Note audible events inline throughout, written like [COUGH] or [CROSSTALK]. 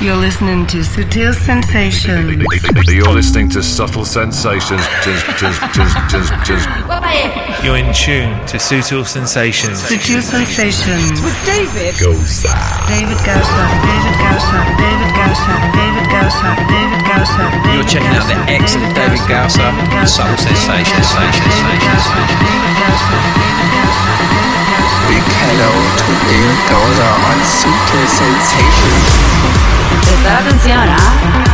You're listening to Sutil Sensations. You're listening to Subtle Sensations. You're in tune to Sutil Sensations. Sutil Sensations. With David Gausa. David Gausa. David Gausa. David Gausa. David Gausa. David Gausa. You're checking out the excellent David Gausa on Subtle Sensations. Big hello to David Gausa on Sutil Sensations. Prestar atención, ¿ah?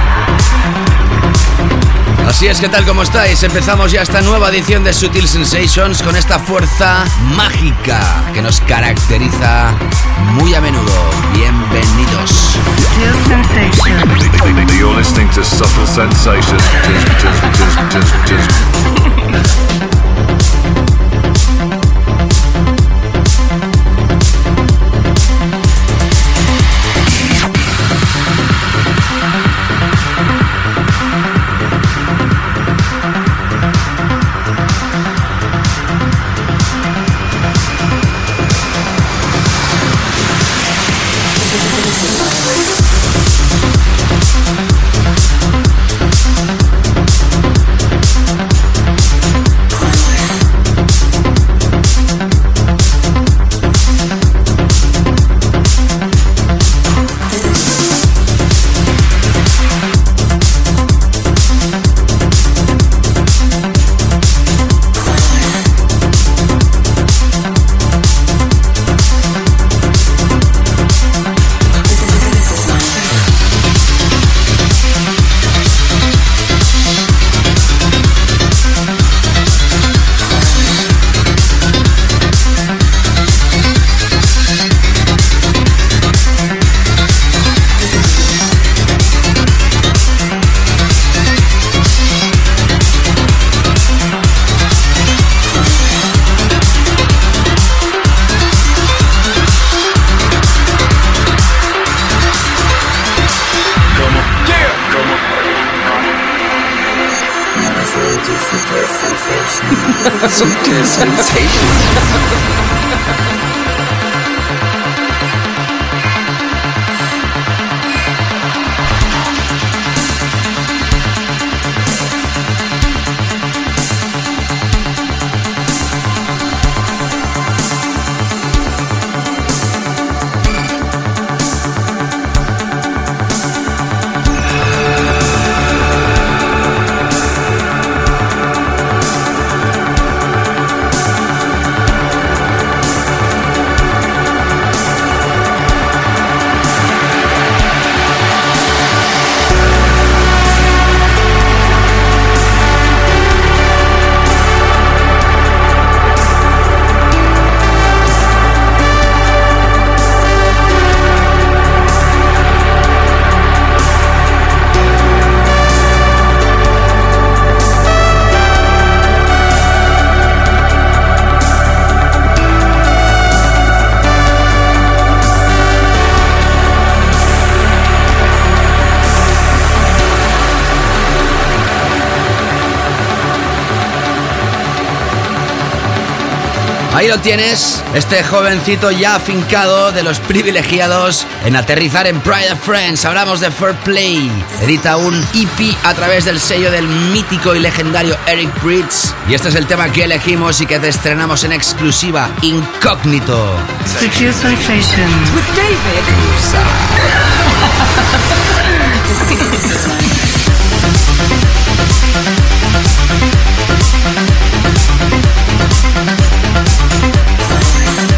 Así es, ¿qué tal? ¿Cómo estáis? Empezamos ya esta nueva edición de Sutil Sensations con esta fuerza mágica que nos caracteriza muy a menudo. Bienvenidos. You're listening to Subtle Sensations. Sensations. Ahí lo tienes, este jovencito ya afincado de los privilegiados en aterrizar en Pride of Friends. Hablamos de Fair Play. Edita un EP a través del sello del mítico y legendario Eric Bridges. Y este es el tema que elegimos y que te estrenamos en exclusiva, Incógnito. Sensations. with David [LAUGHS]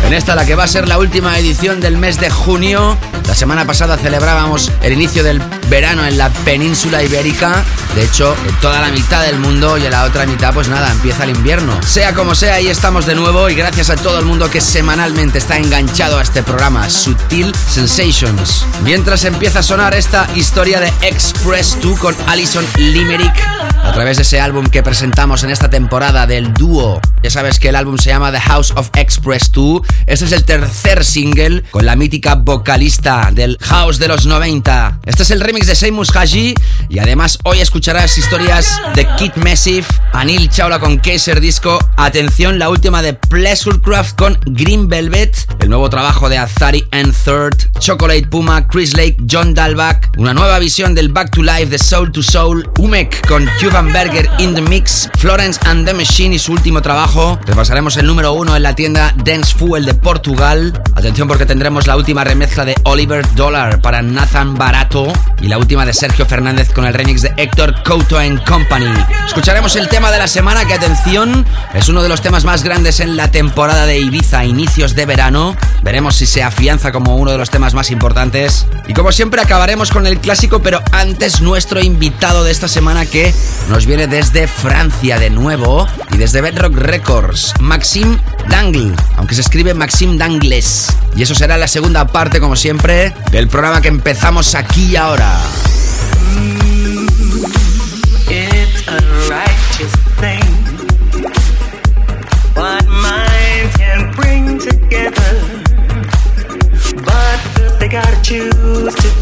En esta, la que va a ser la última edición del mes de junio. La semana pasada celebrábamos el inicio del verano en la península ibérica. De hecho, en toda la mitad del mundo y en la otra mitad, pues nada, empieza el invierno. Sea como sea, ahí estamos de nuevo y gracias a todo el mundo que semanalmente está enganchado a este programa, Sutil Sensations. Mientras empieza a sonar esta historia de Express 2 con Alison Limerick a través de ese álbum que presentamos en esta temporada del dúo. Ya sabes que el álbum se llama The House of Express 2. Este es el tercer single con la mítica vocalista del house de los 90. Este es el remix de Seymour Haji y además hoy escucharás historias de Kid Massive, Anil Chaula con Kaiser Disco, atención la última de Pleasurecraft con Green Velvet, el nuevo trabajo de Azari and Third, Chocolate Puma, Chris Lake, John Dalbach, una nueva visión del Back to Life de Soul to Soul, Umek con Cuban Berger in the Mix, Florence and the Machine y su último trabajo. Repasaremos el número uno en la tienda Dance Fuel de Portugal. Atención porque tendremos la última remezcla de Oliver Dollar para Nathan Barato y la última de Sergio Fernández con el remix de Héctor Couto and Company. Escucharemos el tema de la semana que atención es uno de los temas más grandes en la temporada de Ibiza inicios de verano. Veremos si se afianza como uno de los temas más importantes. Y como siempre acabaremos con el clásico, pero antes nuestro invitado de esta semana que nos viene desde Francia de nuevo y desde Bedrock Records, Maxime Dangle, aunque se escribe Maxime Dangles. Y eso será la segunda parte, como siempre, del programa que empezamos aquí y ahora.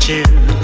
It's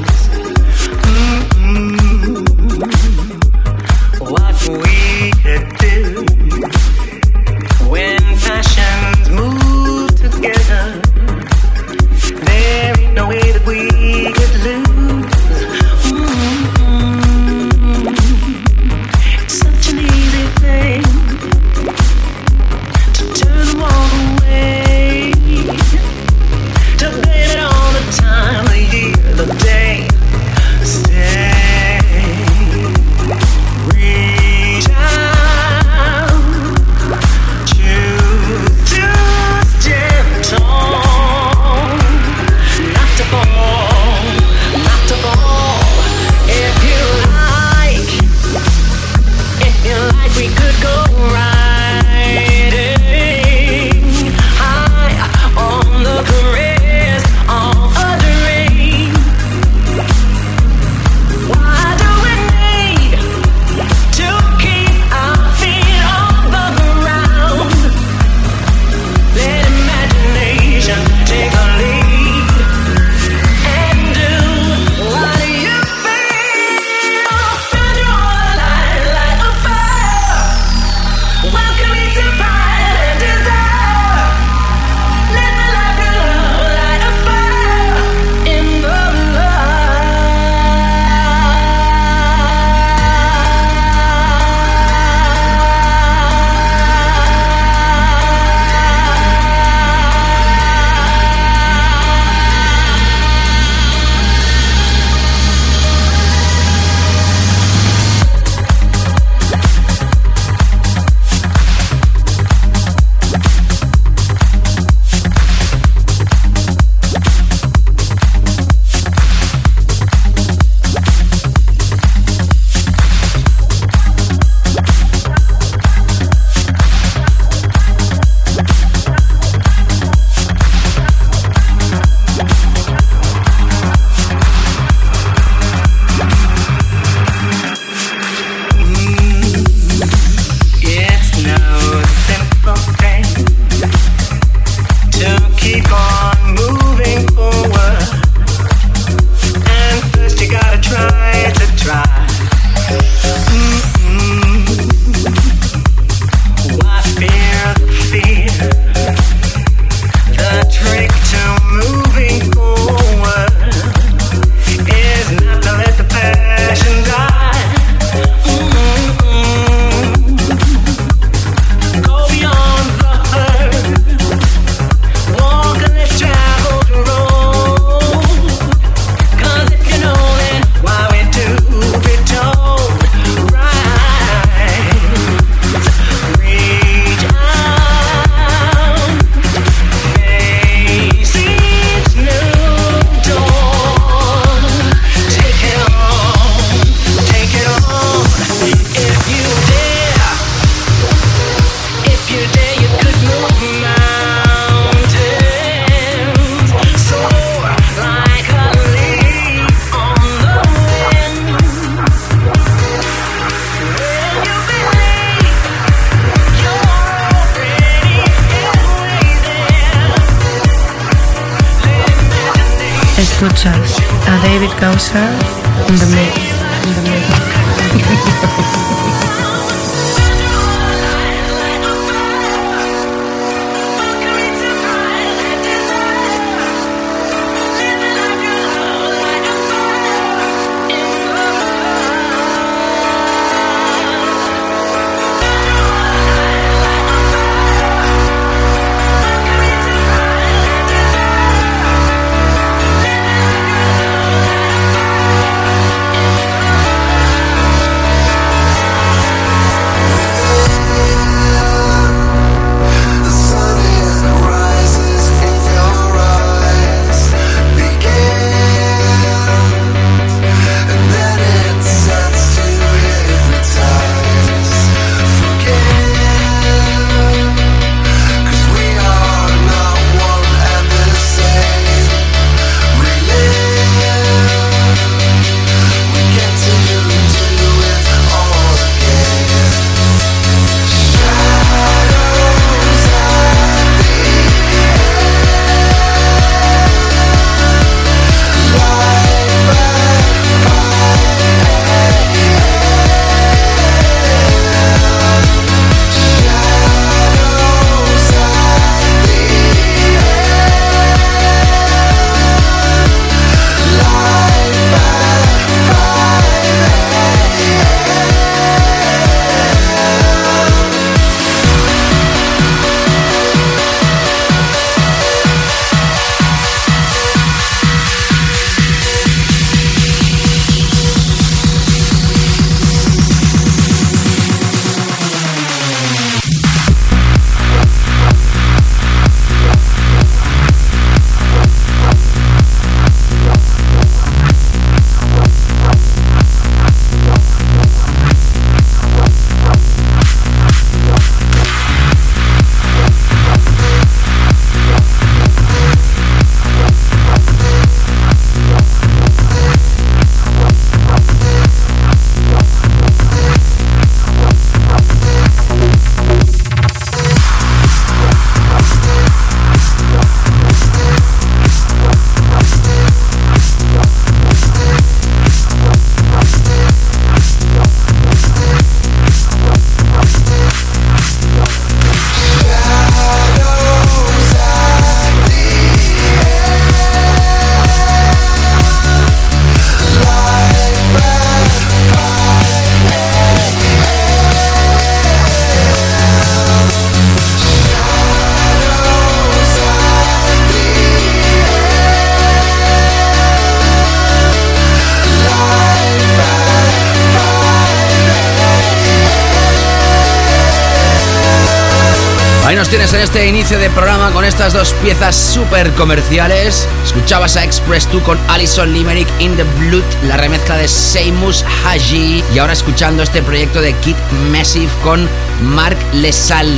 este inicio de programa con estas dos piezas súper comerciales. Escuchabas a Express 2 con Alison Limerick in the Blood, la remezcla de Seymus Haji. Y ahora escuchando este proyecto de Kid Massive con Mark Lesal.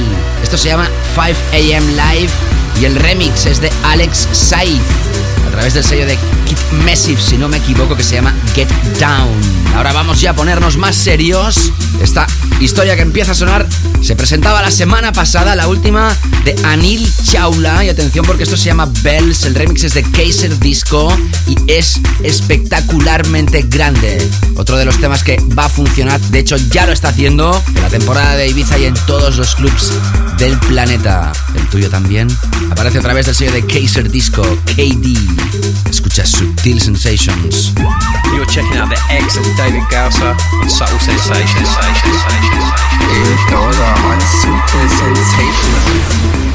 Esto se llama 5 AM Live y el remix es de Alex Said a través del sello de Kid Massive, si no me equivoco, que se llama Get Down. Ahora vamos ya a ponernos más serios. Esta historia que empieza a sonar se presentaba la semana pasada, la última de Anil Chaula. Y atención porque esto se llama Bells, el remix es de Kaiser Disco y es espectacularmente grande. Otro de los temas que va a funcionar, de hecho ya lo está haciendo en la temporada de Ibiza y en todos los clubs del planeta. El tuyo también. Aparece a través del sello de Kaiser Disco, KD. Escucha Subtil Sensations. You're checking out the ex of David Gausser on Subtle Sensations. David Goza on Super Sensation. En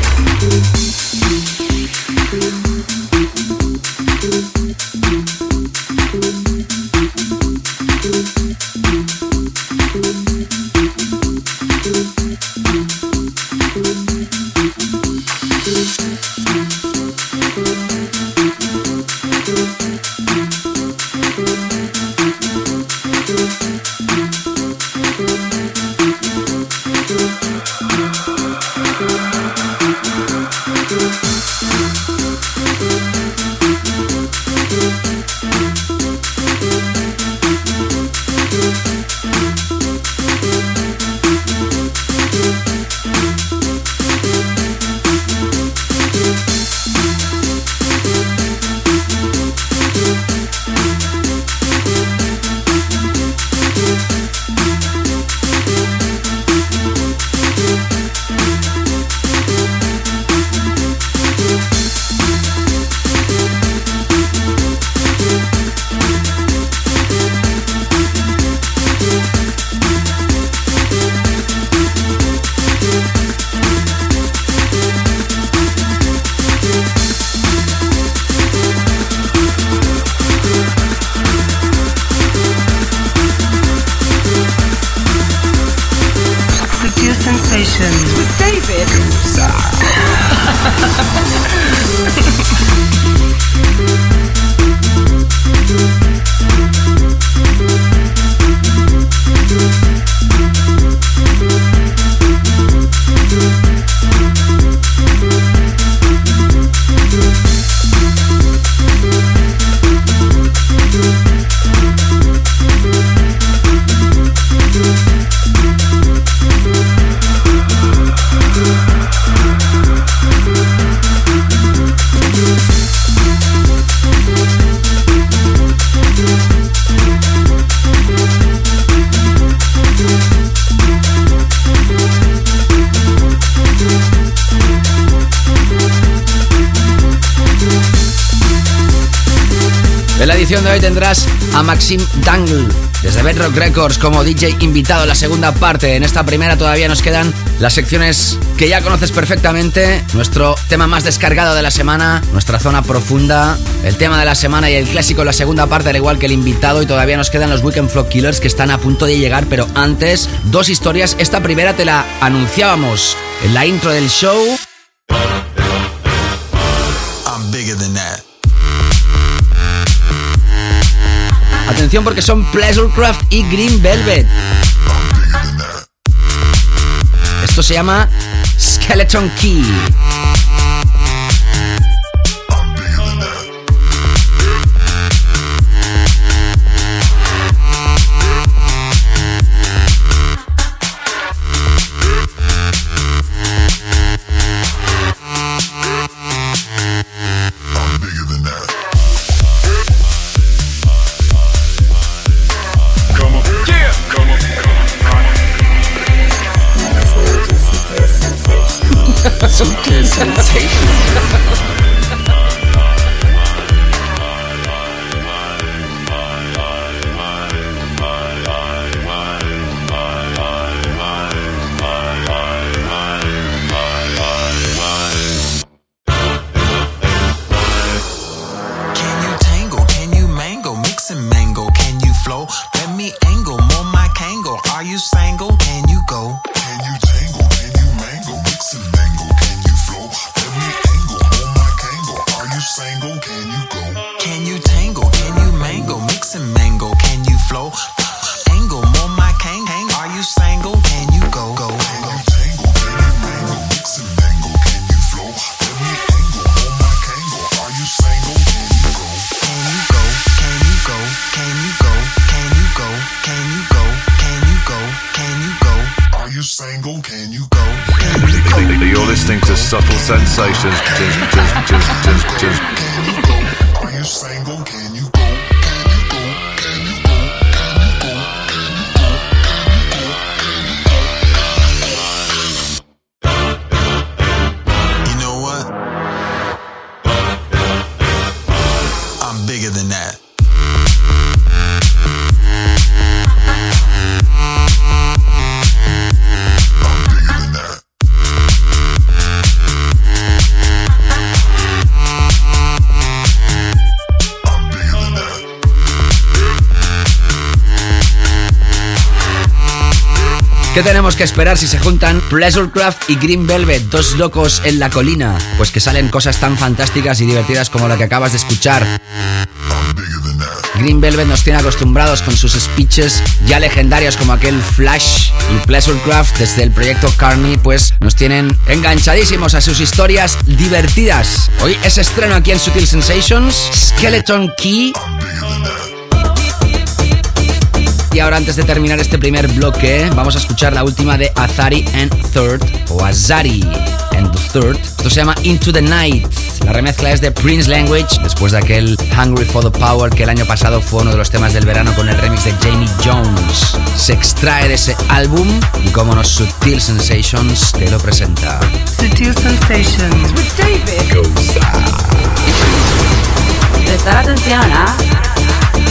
Maxim Dangle desde Bedrock Records como DJ invitado en la segunda parte. En esta primera todavía nos quedan las secciones que ya conoces perfectamente, nuestro tema más descargado de la semana, nuestra zona profunda, el tema de la semana y el clásico en la segunda parte, al igual que el invitado y todavía nos quedan los Weekend Flock Killers que están a punto de llegar, pero antes dos historias. Esta primera te la anunciábamos en la intro del show. Porque son Pleasurecraft y Green Velvet. Esto se llama Skeleton Key. sensations. Just, just, just, just, just. ¿Qué tenemos que esperar si se juntan Pleasurecraft y Green Velvet, dos locos en la colina? Pues que salen cosas tan fantásticas y divertidas como la que acabas de escuchar. Green Velvet nos tiene acostumbrados con sus speeches ya legendarios como aquel Flash y Pleasurecraft desde el proyecto Carney pues nos tienen enganchadísimos a sus historias divertidas. Hoy es estreno aquí en Sutil Sensations, Skeleton Key. Y ahora antes de terminar este primer bloque vamos a escuchar la última de Azari and Third o Azari and the Third. Esto se llama Into the Night. La remezcla es de Prince Language después de aquel Hungry for the Power que el año pasado fue uno de los temas del verano con el remix de Jamie Jones. Se extrae de ese álbum y como nos Sutil Sensations te lo presenta. Sutil Sensations. Prestar atención, ¿ah? Since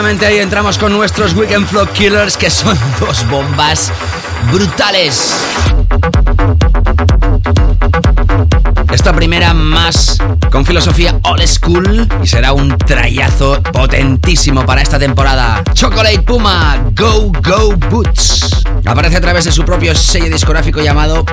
Ahí entramos con nuestros Weekend Flow Killers, que son dos bombas brutales. Esta primera más con filosofía old school y será un trayazo potentísimo para esta temporada. Chocolate Puma, Go Go Boots. Aparece a través de su propio sello discográfico llamado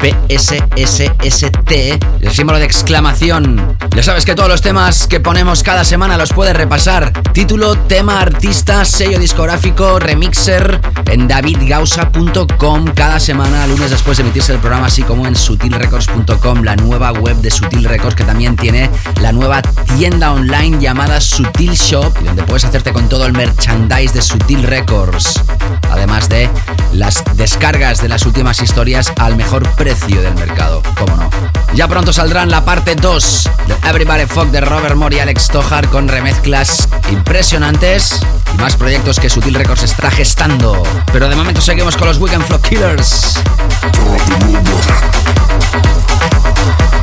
PSSST, el símbolo de exclamación. Ya sabes que todos los temas que ponemos cada semana los puedes repasar. Título, tema, artista, sello discográfico, remixer en davidgausa.com cada semana, lunes después de emitirse el programa, así como en sutilrecords.com, la nueva web de Sutil Records que también tiene la nueva tienda online llamada Sutil Shop, donde puedes hacerte con todo el merchandise de Sutil Records. Además de las descargas de las últimas historias al mejor precio del mercado, cómo no. Ya pronto saldrán la parte 2 de Everybody Fuck de Robert Moore y Alex Tojar con remezclas impresionantes y más proyectos que Sutil Records está gestando. Pero de momento seguimos con los Weekend Flow Killers. Thank you.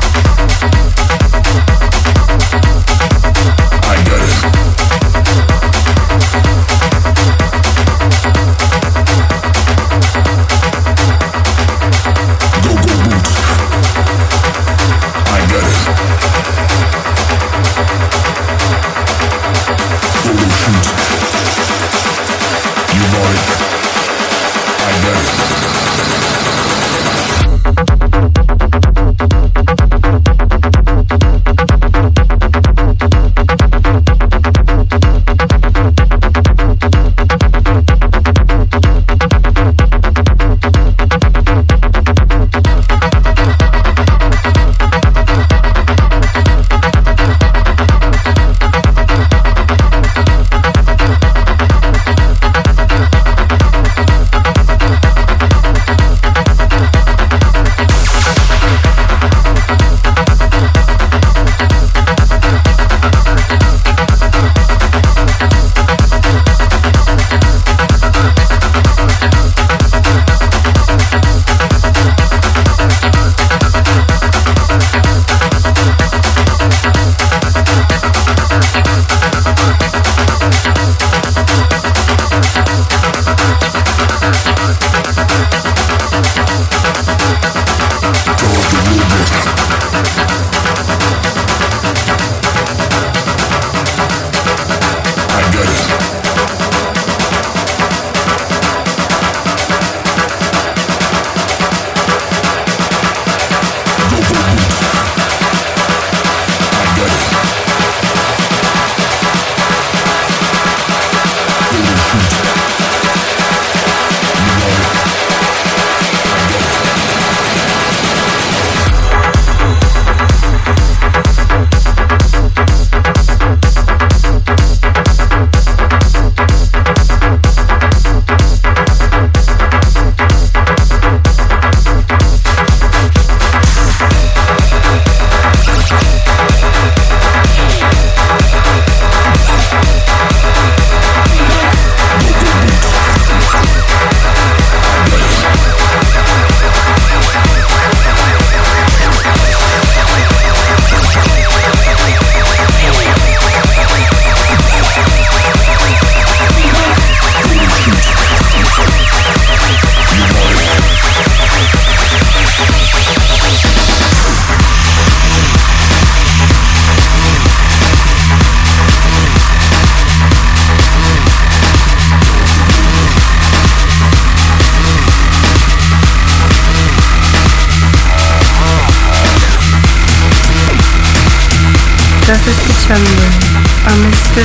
The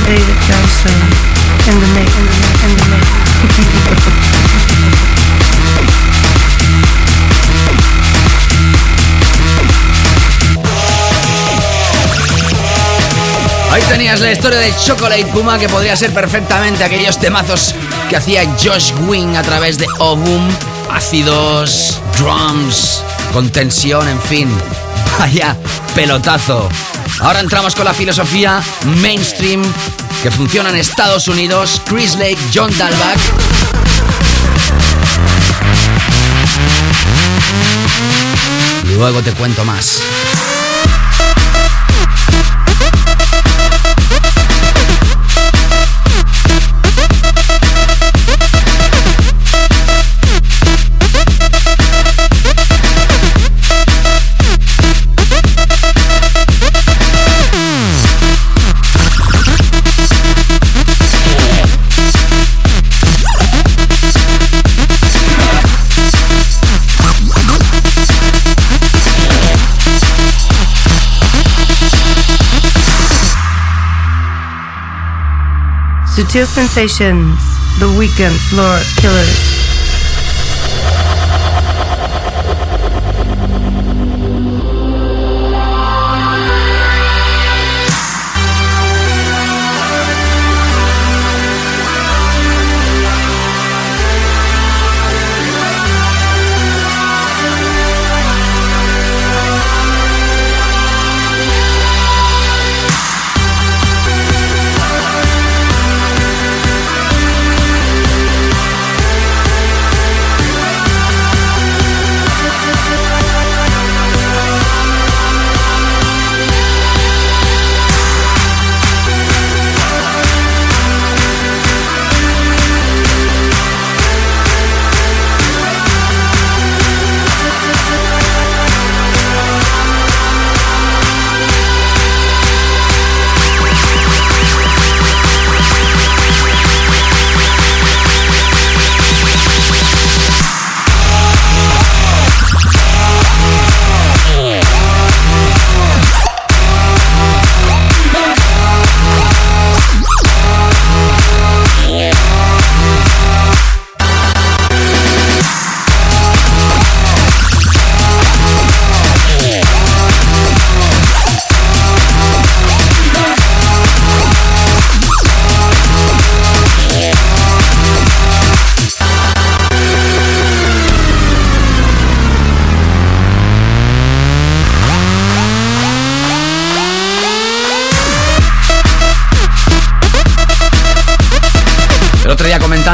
in the mix. Ahí tenías la historia de Chocolate Puma que podría ser perfectamente aquellos temazos que hacía Josh Wing a través de Obum, ácidos, drums, con tensión, en fin. [LAUGHS] Vaya pelotazo. Ahora entramos con la filosofía mainstream que funciona en Estados Unidos. Chris Lake, John Dalbach. Luego te cuento más. Sutil Sensations, The Weekend Floor Killers.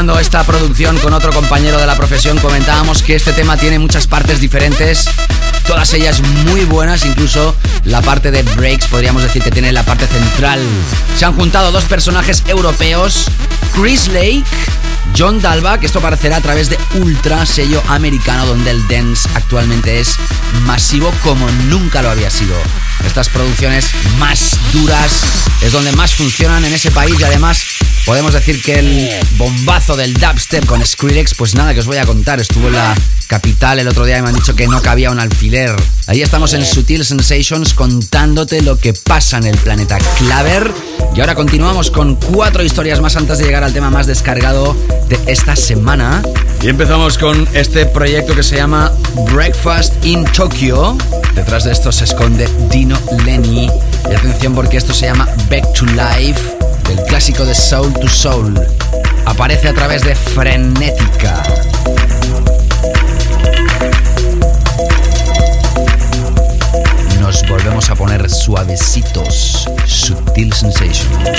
Comentando esta producción con otro compañero de la profesión comentábamos que este tema tiene muchas partes diferentes, todas ellas muy buenas, incluso la parte de breaks podríamos decir que tiene la parte central. Se han juntado dos personajes europeos, Chris Lake, John Dalba, que esto aparecerá a través de Ultra, sello americano donde el dance actualmente es masivo como nunca lo había sido. Estas producciones más duras es donde más funcionan en ese país y además podemos decir que el bombazo del dubstep con Skrillex, pues nada que os voy a contar, estuvo en la capital el otro día y me han dicho que no cabía un alfiler. Ahí estamos en Sutil Sensations contándote lo que pasa en el planeta Claver. Y ahora continuamos con cuatro historias más antes de llegar al tema más descargado de esta semana. Y empezamos con este proyecto que se llama Breakfast in Tokyo. Detrás de esto se esconde Dino Lenny. Y atención porque esto se llama Back to Life, del clásico de Soul to Soul. Aparece a través de Frenética. Nos volvemos a poner suavecitos. Sutil Sensations.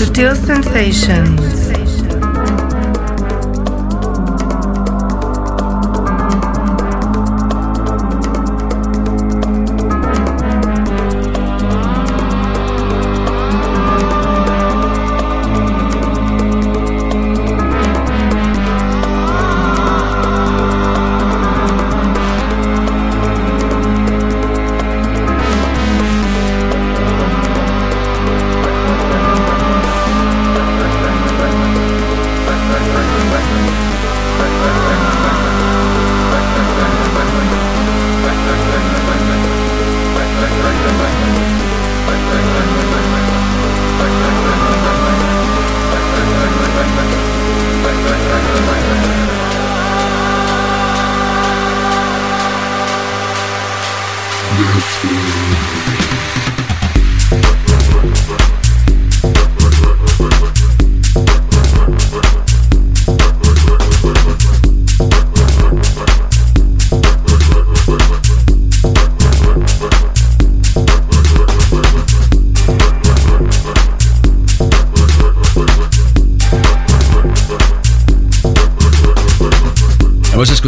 Sutil sensations.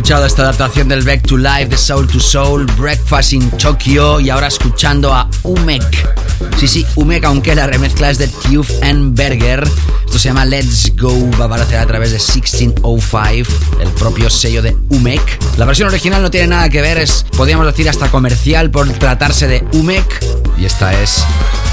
Escuchado esta adaptación del Back to Life de Soul to Soul, Breakfast in Tokyo y ahora escuchando a Umek. Sí, sí, Umek, aunque la remezcla es de Tube and Berger. Esto se llama Let's Go, va a aparecer a través de 1605, el propio sello de Umek. La versión original no tiene nada que ver, es, podríamos decir, hasta comercial por tratarse de Umek. Y esta es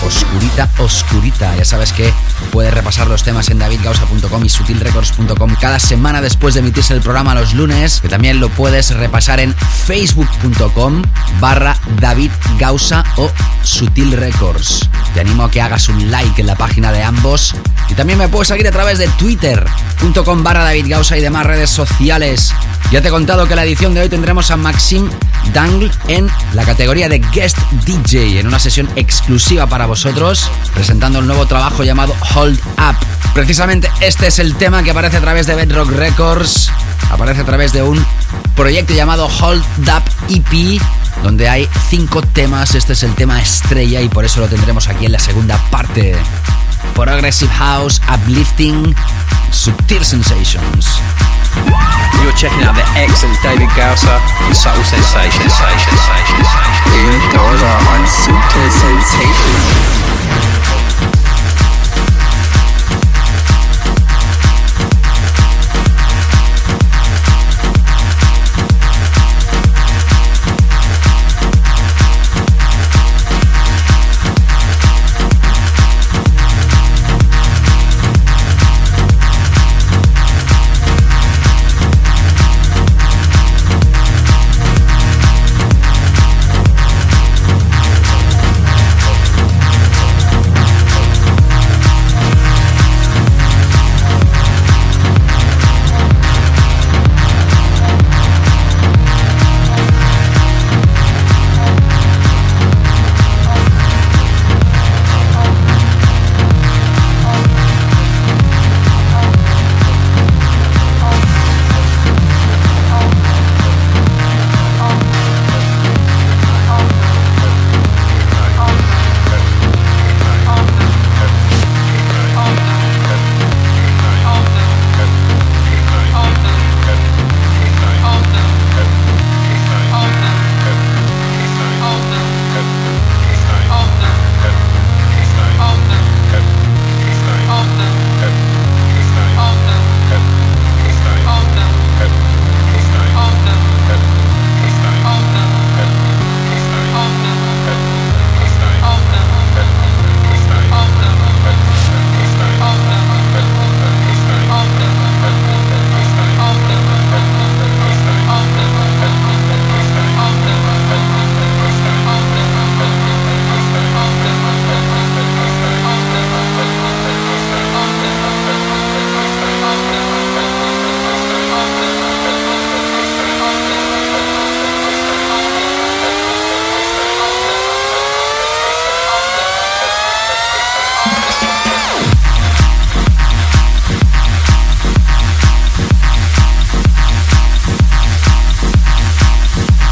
oscurita, oscurita. Ya sabes que puedes repasar los temas en davidgausa.com y sutilrecords.com cada semana después de emitirse el programa los lunes, que también lo puedes repasar en facebook.com barra davidgausa o Sutil Records. Te animo a que hagas un like en la página de ambos y también me puedes seguir a través de twitter.com barra davidgausa y demás redes sociales. Ya te he contado que la edición de hoy tendremos a Maxim Dangle en la categoría de Guest DJ, en una sesión exclusiva para vosotros, presentando el nuevo trabajo llamado Hold Up. Precisamente este es el tema que aparece a través de Bedrock Records, aparece a través de un proyecto llamado Hold Up EP, donde hay cinco temas, este es el tema estrella y por eso lo tendremos aquí en la segunda parte. Progressive House, Uplifting, Subtil Sensations. You're checking out the excellent David Gausser and Subtle Sensations. David Gausser on Sutil Sensation.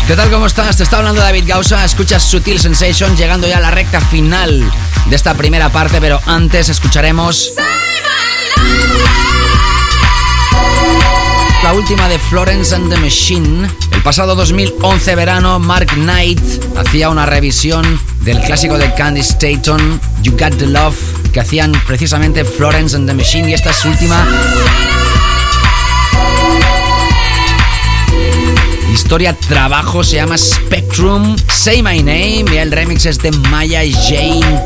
¿Qué tal? ¿Cómo estás? Te está hablando David Gausa. Escuchas Sutil Sensation llegando ya a la recta final de esta primera parte, pero antes escucharemos. La última de Florence and the Machine. El pasado 2011 verano, Mark Knight hacía una revisión del clásico de Candy Staton, You Got the Love, que hacían precisamente Florence and the Machine, y esta es su última historia trabajo se llama Spectrum. Say My Name y el remix es de Maya Jane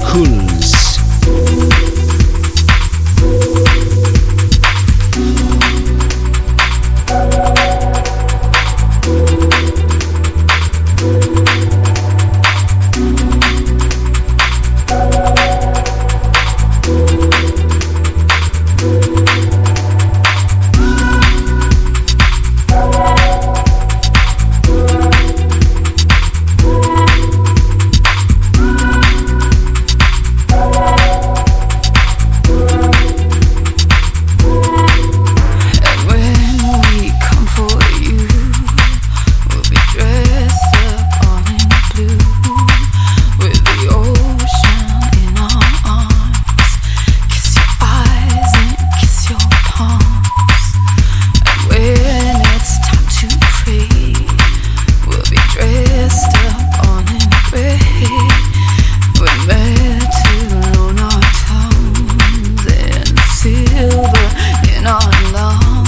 forever, you know love.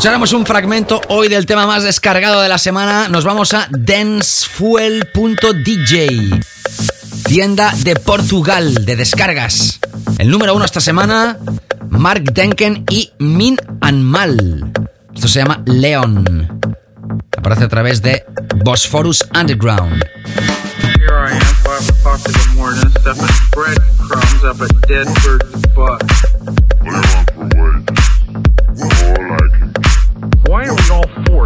Escucháramos un fragmento hoy del tema más descargado de la semana, nos vamos a dancefuel.dj, tienda de Portugal de descargas. El número uno esta semana, Mark Denken y Min Anmal. Esto se llama Leon. Aparece a través de Bosphorus Underground. Here I am, five o'clock in the morning, stuffing breadcrumbs up a dead bird's butt.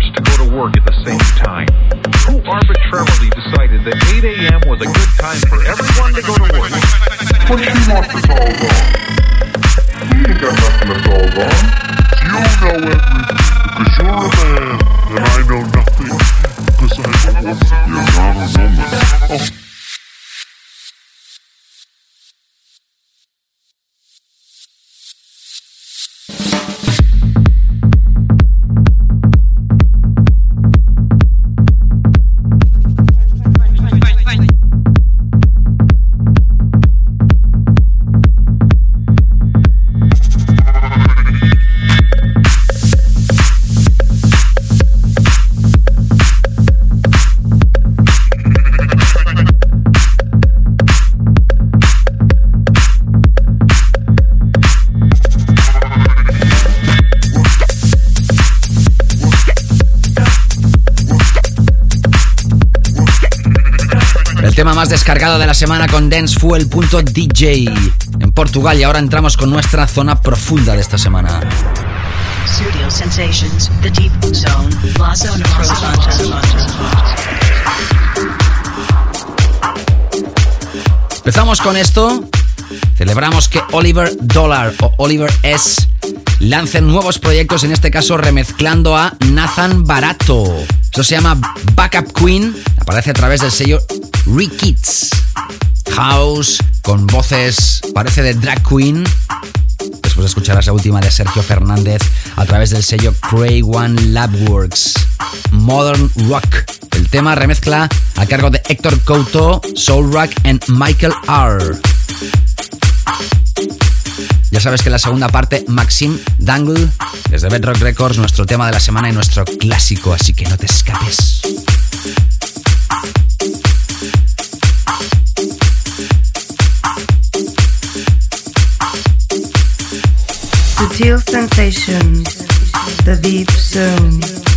Forced to go to work at the same time? Who arbitrarily decided that 8 a.m. was a good time for everyone to go to work? What do you want to solve on? We ain't got nothing to solve on. You know everything because you're a man, and I know nothing because I'm a woman. You're not a woman. Oh. Más descargado de la semana con dancefuel.dj en Portugal y ahora entramos con nuestra zona profunda de esta semana. Empezamos con esto. Celebramos que Oliver Dollar o Oliver S lancen nuevos proyectos, en este caso remezclando a Nathan Barato. Esto se llama Backup Queen, aparece a través del sello Rickets. House con voces, parece de drag queen. Después escucharás la última de Sergio Fernández a través del sello Cray One Labworks. Modern Rock. El tema remezcla a cargo de Héctor Couto, Soul Rock and Michael R. Ya sabes que la segunda parte, Maxime Dangle, desde Bedrock Records, nuestro tema de la semana y nuestro clásico, así que no te escapes. Sutil sensations, the deep zone.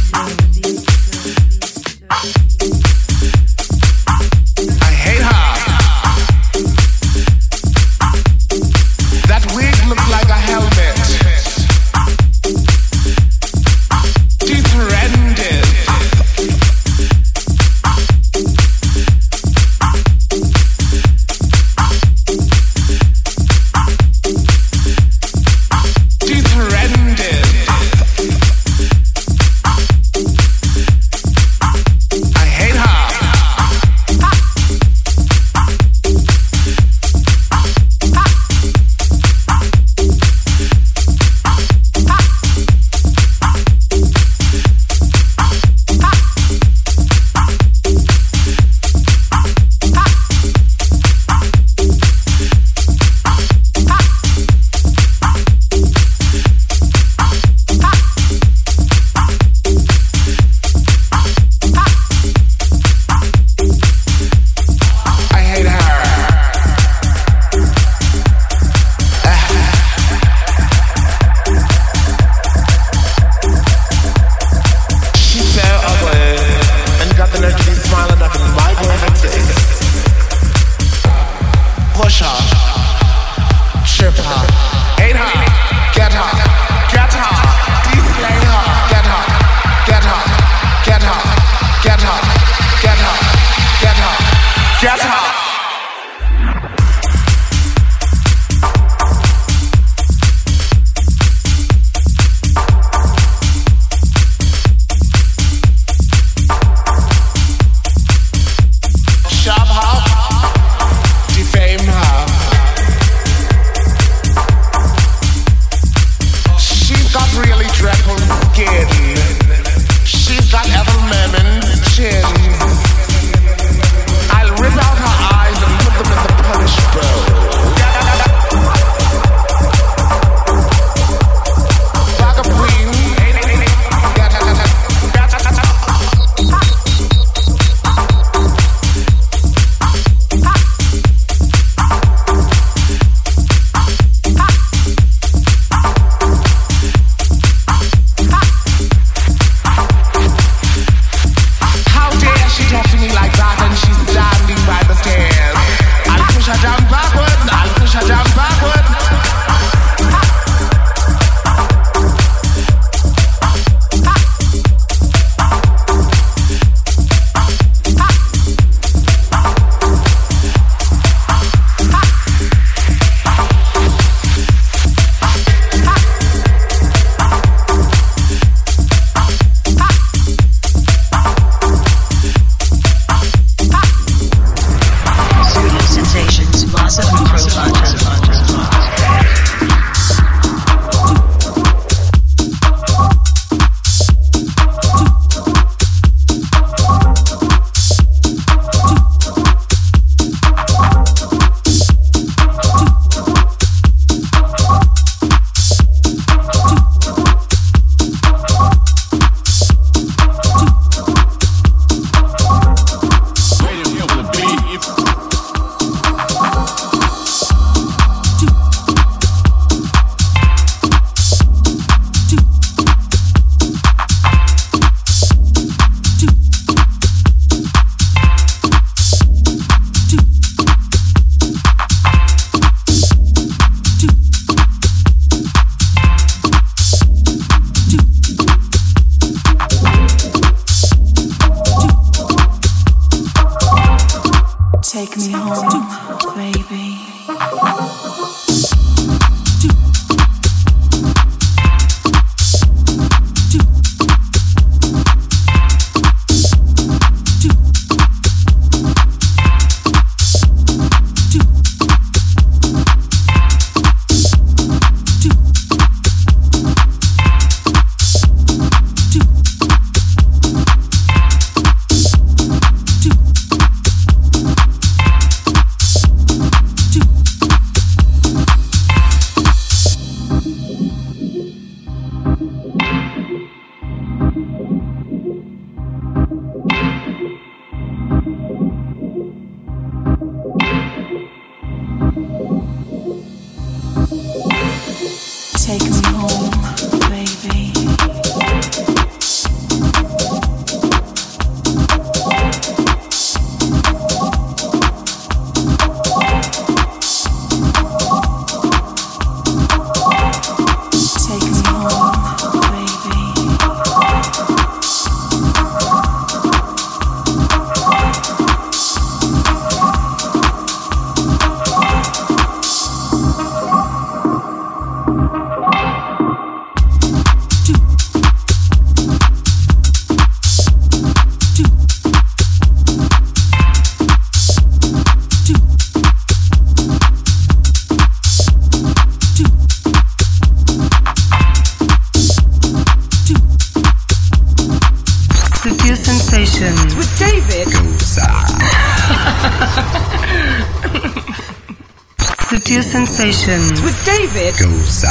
Sensations with David Goza.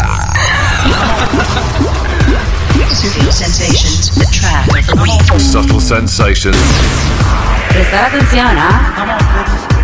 Subtle Sensations, the track of the week. Subtle Sensations. Prestar atención, ¿ah?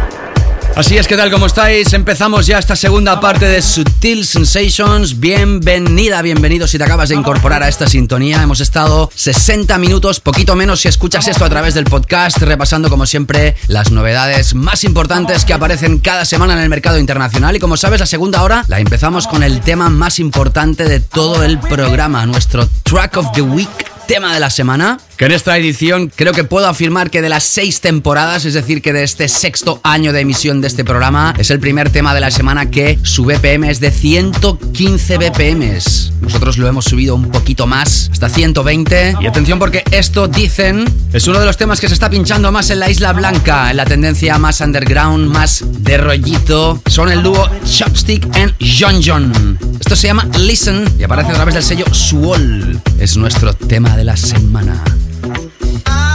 Así es, ¿qué tal? ¿Cómo estáis? Empezamos ya esta segunda parte de Sutil Sensations. Bienvenida, bienvenido si te acabas de incorporar a esta sintonía. Hemos estado 60 minutos, poquito menos si escuchas esto a través del podcast, repasando como siempre las novedades más importantes que aparecen cada semana en el mercado internacional. Y como sabes, la segunda hora la empezamos con el tema más importante de todo el programa, nuestro Track of the Week tema de la semana, que en esta edición creo que puedo afirmar que de las seis temporadas, es decir, que de este sexto año de emisión de este programa, es el primer tema de la semana que su BPM es de 115 BPMs. Nosotros lo hemos subido un poquito más, hasta 120. Y atención porque esto, dicen, es uno de los temas que se está pinchando más en la Isla Blanca, en la tendencia más underground, más de rollito. Son el dúo Chopstick and John John. Esto se llama Listen y aparece a través del sello Suol. Es nuestro tema de la semana. Subtle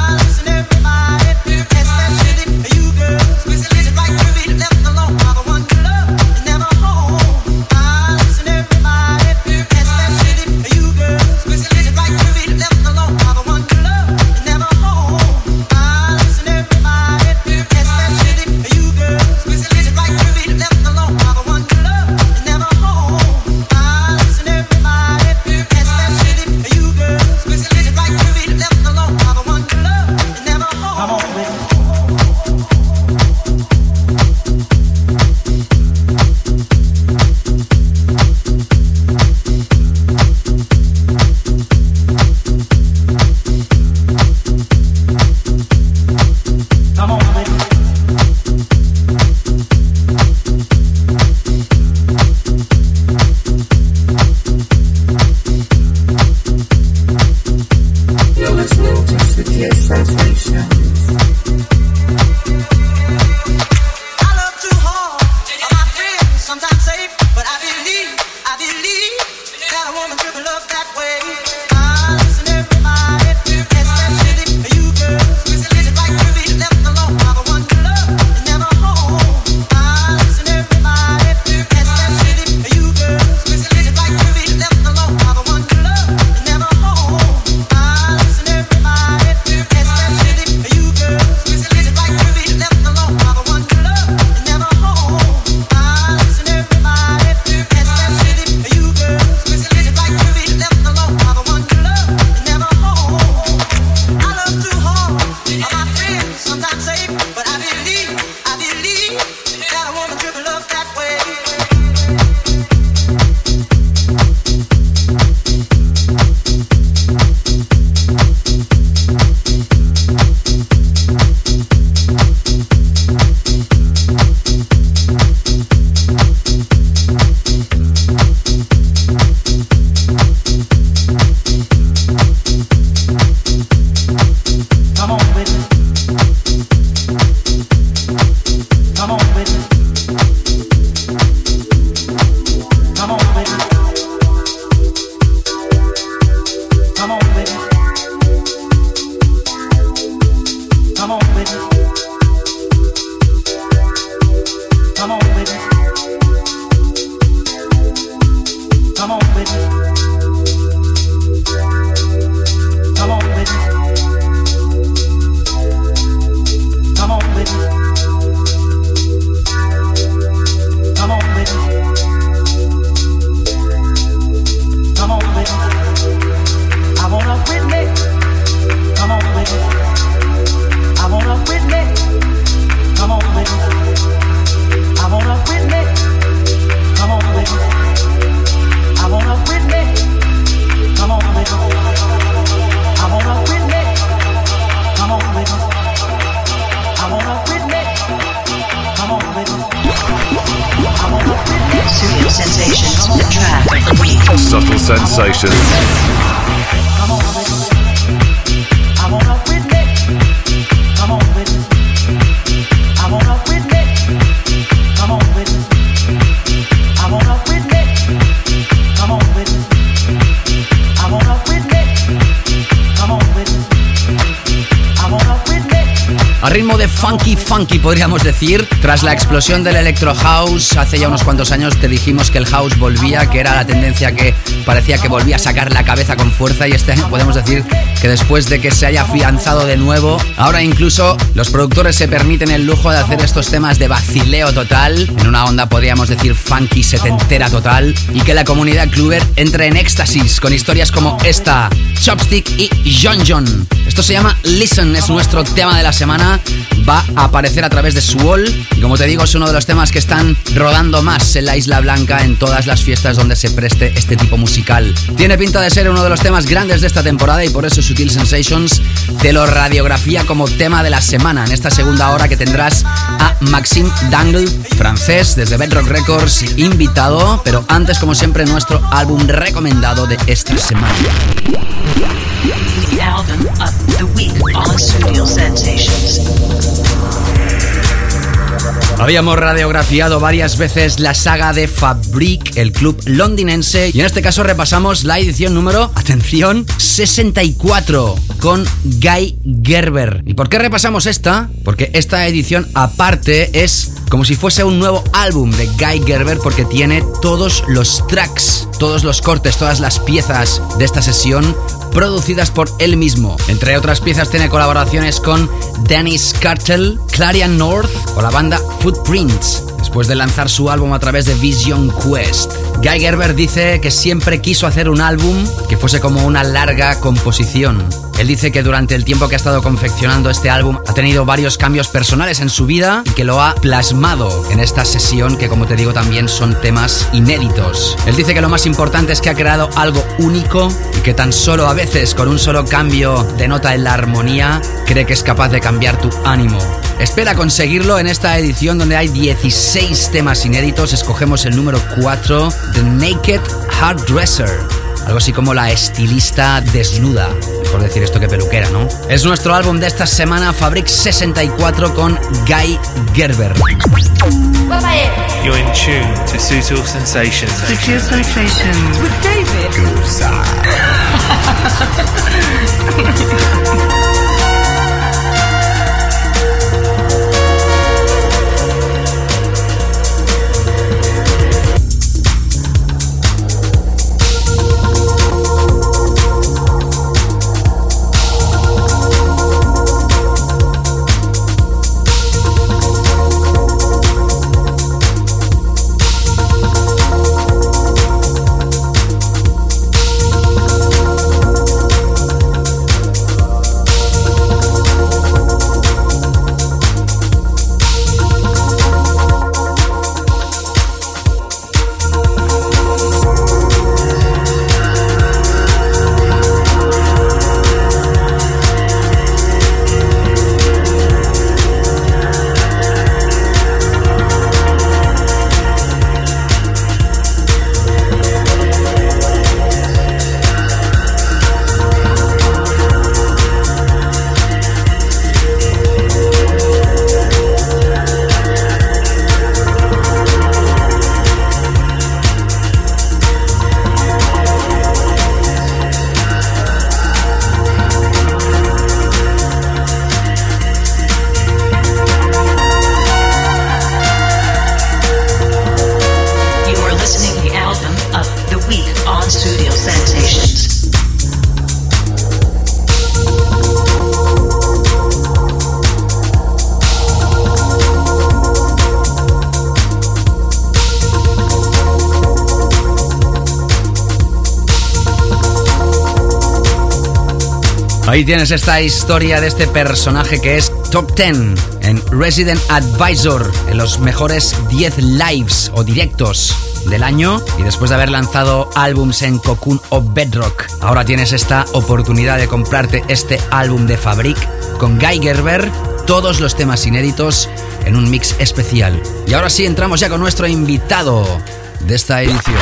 podríamos decir, tras la explosión del electro house hace ya unos cuantos años te dijimos que el house volvía, que era la tendencia que parecía que volvía a sacar la cabeza con fuerza y este año podemos decir que después de que se haya afianzado de nuevo, ahora incluso los productores se permiten el lujo de hacer estos temas de vacileo total, en una onda podríamos decir funky setentera total y que la comunidad cluber entre en éxtasis con historias como esta, Chopstick y John John. Esto se llama Listen, es nuestro tema de la semana. Va a aparecer a través de Swall. Y como te digo, es uno de los temas que están rodando más en la Isla Blanca en todas las fiestas donde se preste este tipo musical. Tiene pinta de ser uno de los temas grandes de esta temporada y por eso Sutil Sensations te lo radiografía como tema de la semana en esta segunda hora que tendrás a Maxime Dangle, francés desde Bedrock Records, invitado. Pero antes, como siempre, nuestro álbum recomendado de esta semana. Habíamos radiografiado varias veces la saga de Fabric, el club londinense, y en este caso repasamos la edición número, atención, 64, con Guy Gerber. ¿Y por qué repasamos esta? Porque esta edición aparte es como si fuese un nuevo álbum de Guy Gerber porque tiene todos los tracks, todos los cortes, todas las piezas de esta sesión producidas por él mismo. Entre otras piezas tiene colaboraciones con Dennis Cartel, Clarion North o la banda Footprints. Después de lanzar su álbum a través de Vision Quest, Guy Gerber dice que siempre quiso hacer un álbum fuese como una larga composición. Él dice que durante el tiempo que ha estado confeccionando este álbum ha tenido varios cambios personales en su vida y que lo ha plasmado en esta sesión que como te digo también son temas inéditos. Él dice que lo más importante es que ha creado algo único y que tan solo a veces con un solo cambio de nota en la armonía cree que es capaz de cambiar tu ánimo. Espera conseguirlo en esta edición donde hay 16 temas inéditos. Escogemos el número 4, The Naked Hairdresser. Algo así como la estilista desnuda. Mejor decir esto que peluquera, ¿no? Es nuestro álbum de esta semana, Fabric 64 con Guy Gerber. You're in tune to Sutil Sensations. Sutil Sensations. With David. [LAUGHS] [LAUGHS] Ahí tienes esta historia de este personaje que es Top 10 en Resident Advisor, en los mejores 10 lives o directos del año y después de haber lanzado álbums en Cocoon o Bedrock, ahora tienes esta oportunidad de comprarte este álbum de Fabric con Guy Gerber, todos los temas inéditos en un mix especial. Y ahora sí entramos ya con nuestro invitado de esta edición.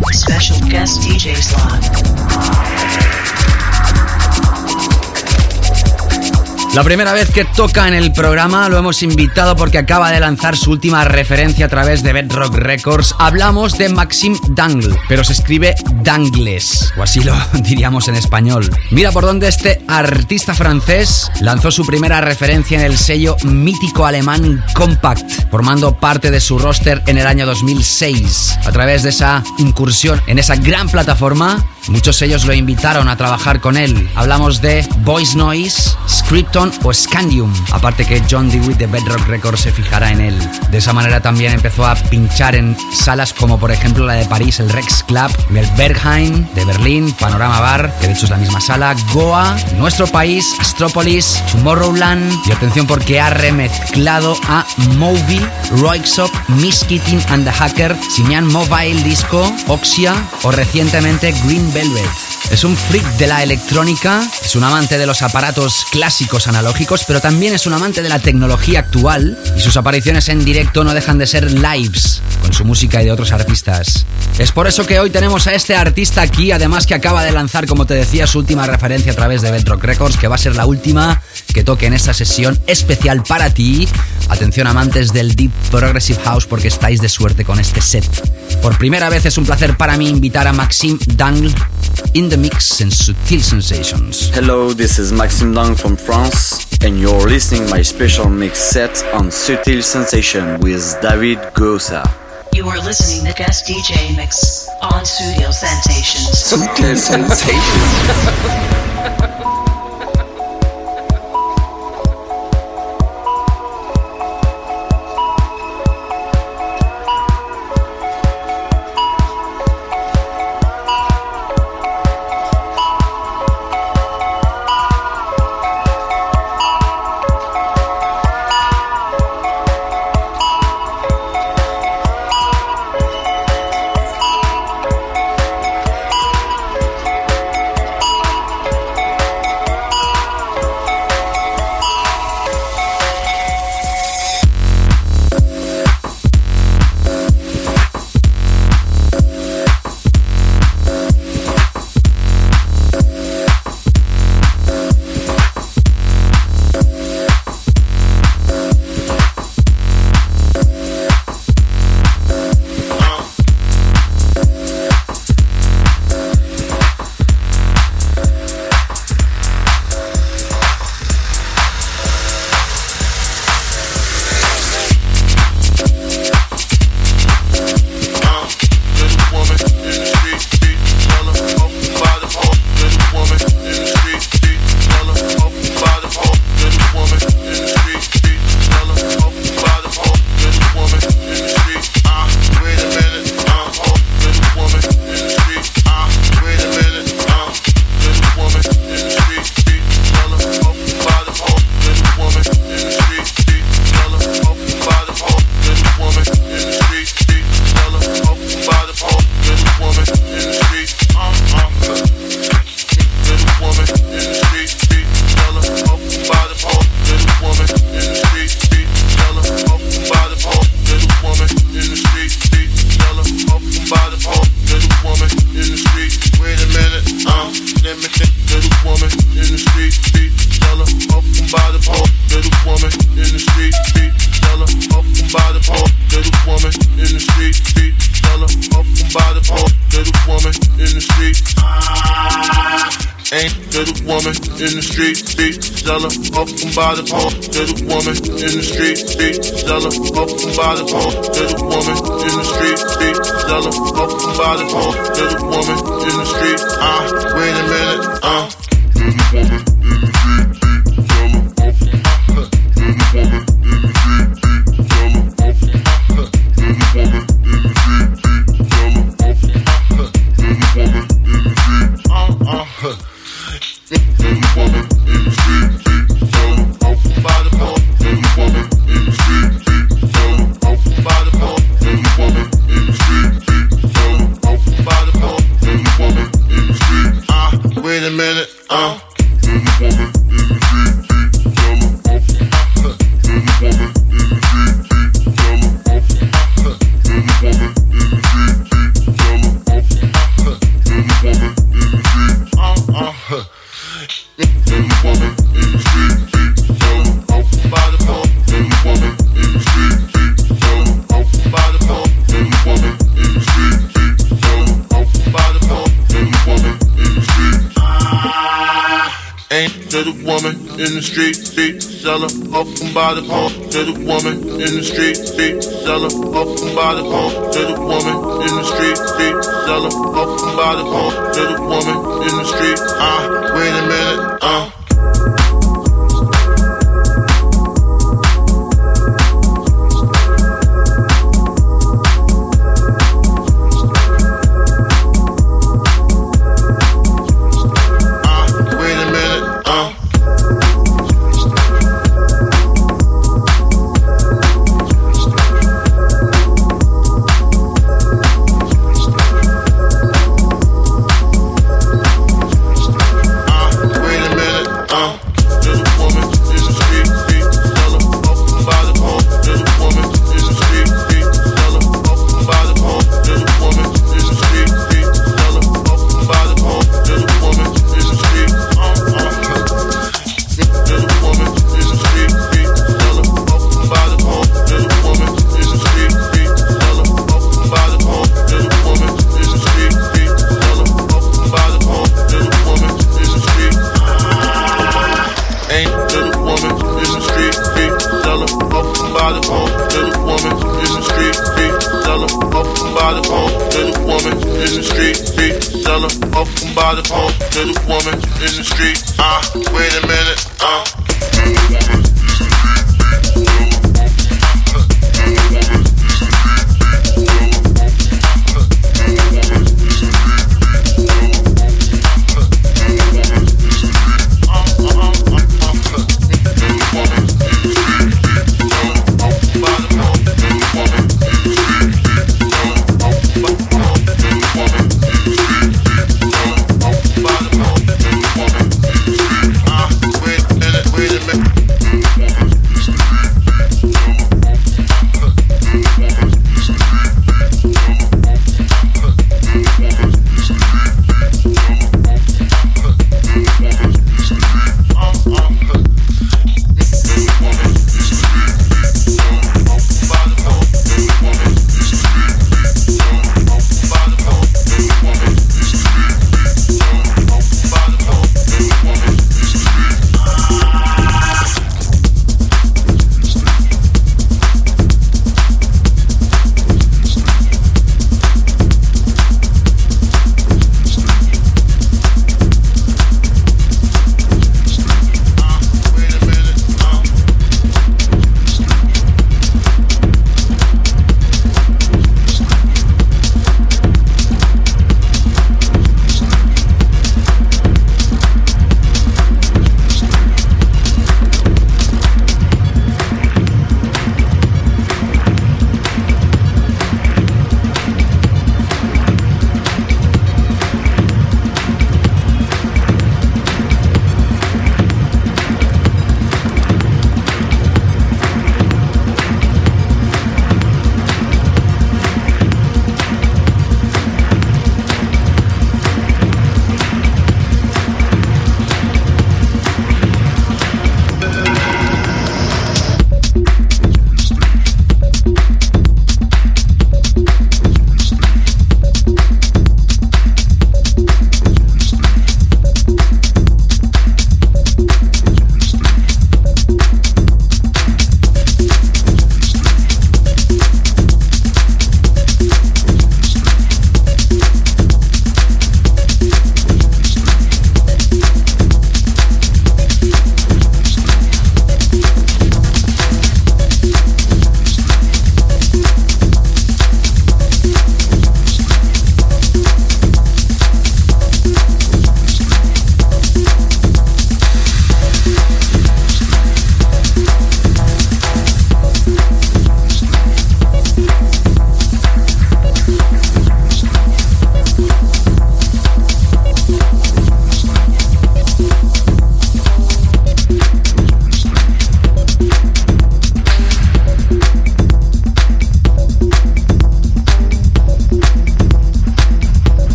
Guest DJ. La primera vez que toca en el programa lo hemos invitado porque acaba de lanzar su última referencia a través de Bedrock Records. Hablamos de Maxime Dangle, pero se escribe Dangles, o así lo [LAUGHS] diríamos en español. Mira por dónde este artista francés lanzó su primera referencia en el sello mítico alemán Compact, formando parte de su roster en el año 2006. A través de esa incursión en esa gran plataforma, muchos sellos lo invitaron a trabajar con él. Hablamos de Voice Noise, Scripton o Scandium. Aparte que John Dewey de Bedrock Records se fijará en él. De esa manera también empezó a pinchar en salas como por ejemplo la de París, el Rex Club, el Berghain de Berlín, Panorama Bar, que de hecho es la misma sala, Goa, nuestro país, Astropolis, Tomorrowland y atención porque ha remezclado a Moby, Roixop, Miss Keating and the Hacker, Simian Mobile Disco, Oxia o recientemente Green Velvet. Es un freak de la electrónica, es un amante de los aparatos clásicos analógicos, pero también es un amante de la tecnología actual y sus apariciones en directo no dejan de ser lives con su música y de otros artistas. Es por eso que hoy tenemos a este artista aquí, además que acaba de lanzar, como te decía, su última referencia a través de Bedrock Records, que va a ser la última que toque en esta sesión especial para ti. Atención amantes del Deep Progressive House porque estáis de suerte con este set. Por primera vez es un placer para mí invitar a Maxime Dangle in the mix en Sutil Sensations. Hello, this is Maxime Dang from France, and you're listening my special mix set on Sutil Sensation with David Gosa. You are listening to guest DJ mix on Studio Sensations. Sutil Sensations. [LAUGHS] by the pole, little woman in the street, beat Stella, up by the pole, little woman in the street, beat Stella, up by the pole, little woman in the street. Ah, uh, wait a minute, Ah, uh. Little woman. By the pole. To the woman in the street, street seller, up by the pole. To the woman in the street, street seller, up by the pole. To the woman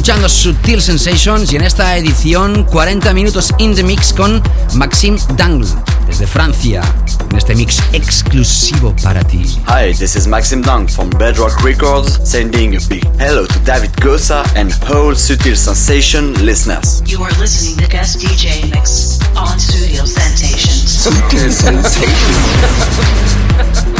escuchando Sutil Sensations y en esta edición 40 minutos in the mix con Maxime Dangle desde Francia en este mix exclusivo para ti. Hi, this is Maxim Dang from Bedrock Records, sending a big hello to David Gosa and whole Sutil Sensation listeners. You are listening to guest DJ mix on Studio Sensations. Sutil. Sensations. [LAUGHS]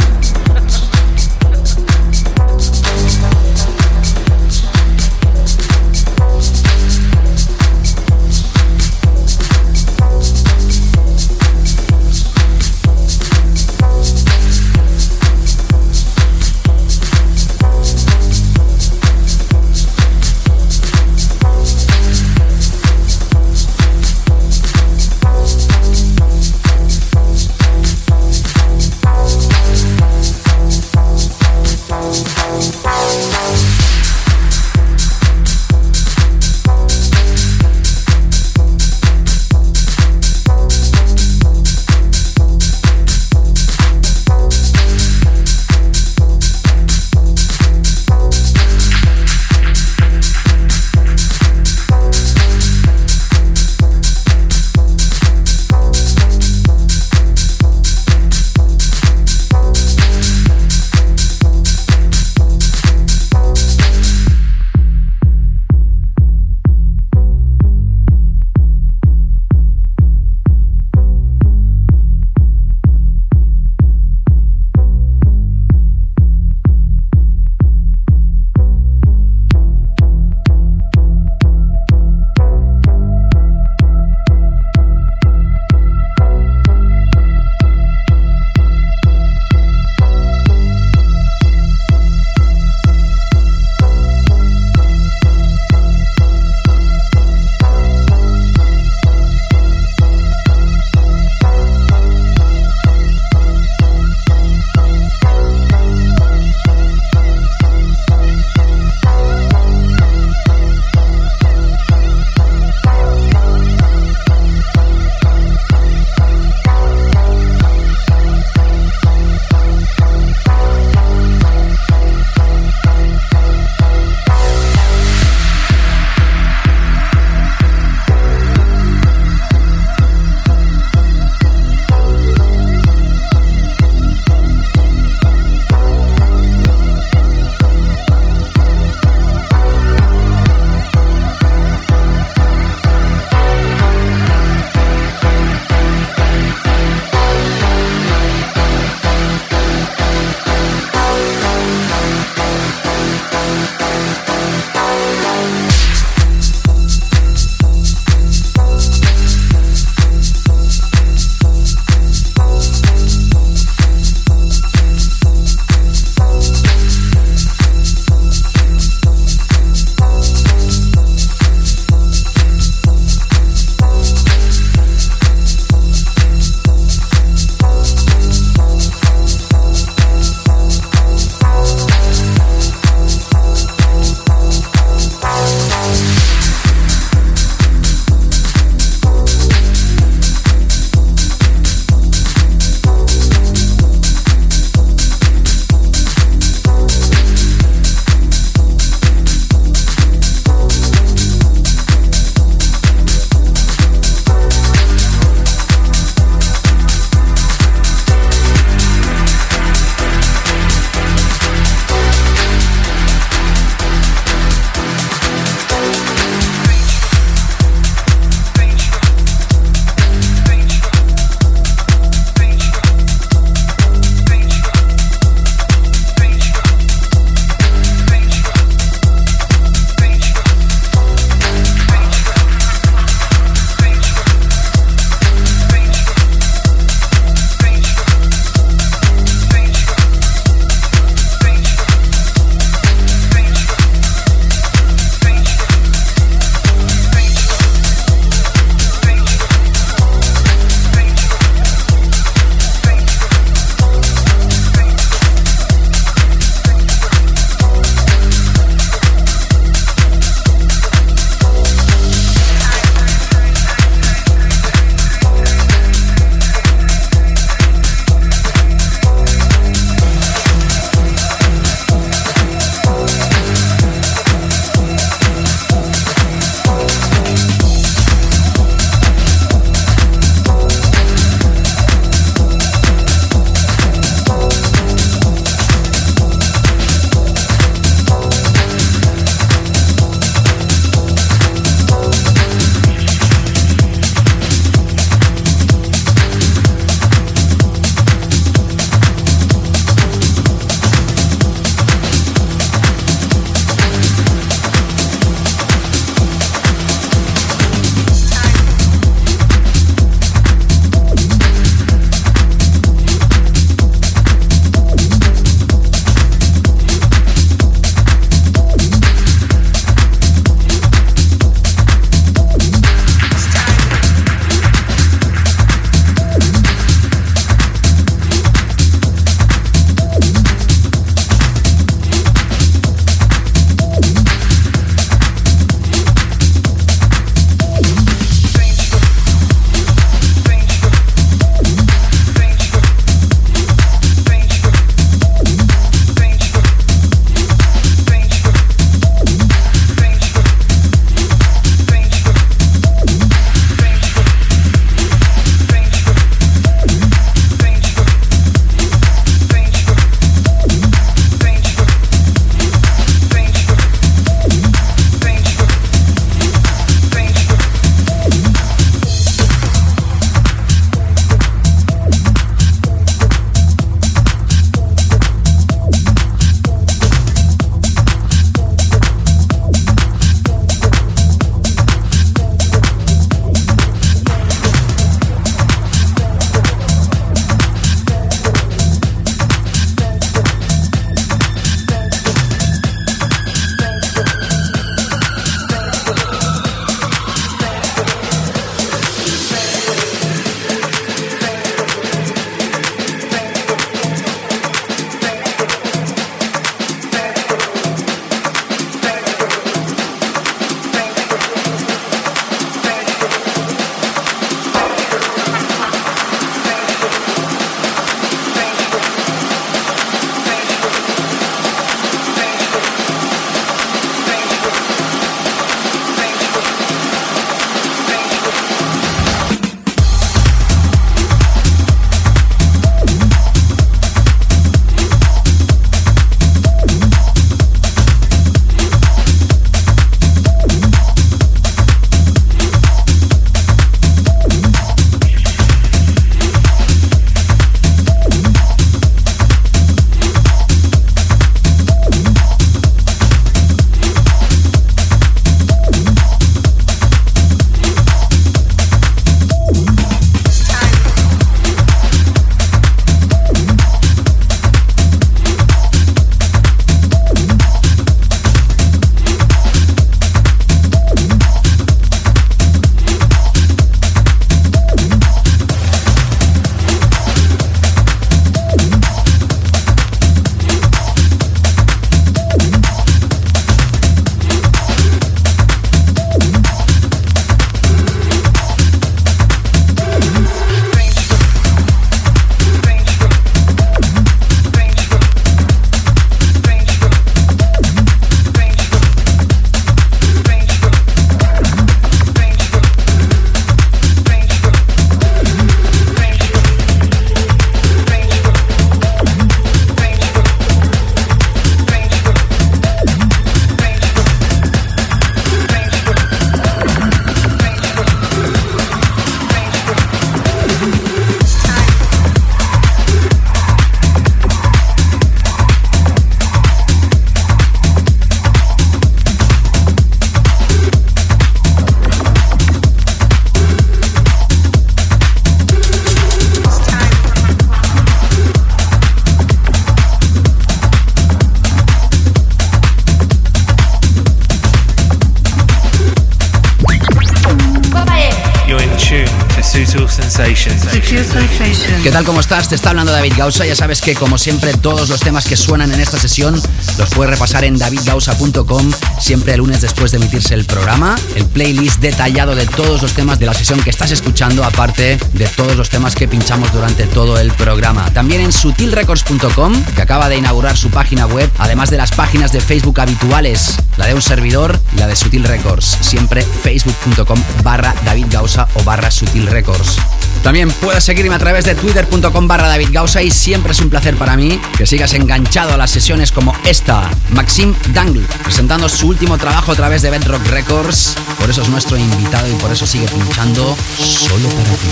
Te está hablando David Gausa. Ya sabes que, como siempre, todos los temas que suenan en esta sesión los puedes repasar en davidgausa.com siempre el lunes después de emitirse el programa. El playlist detallado de todos los temas de la sesión que estás escuchando, aparte de todos los temas que pinchamos durante todo el programa. También en sutilrecords.com, que acaba de inaugurar su página web, además de las páginas de Facebook habituales, la de un servidor y la de Sutil Records. Siempre facebook.com barra David Gausa o barra Sutil Records. También puedes seguirme a través de twitter.com barra David Gausa y siempre es un placer para mí que sigas enganchado a las sesiones como esta. Maxim Dangle, presentando su último trabajo a través de Bedrock Records. Por eso es nuestro invitado y por eso sigue pinchando solo para ti.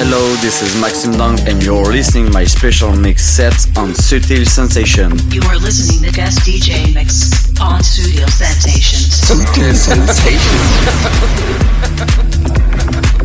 Hello, this is Maxim Dong and you're listening my special mix set on Sutil Sensation. You are listening to guest DJ mix on Studio Sensations. Sutil Sensation. [LAUGHS]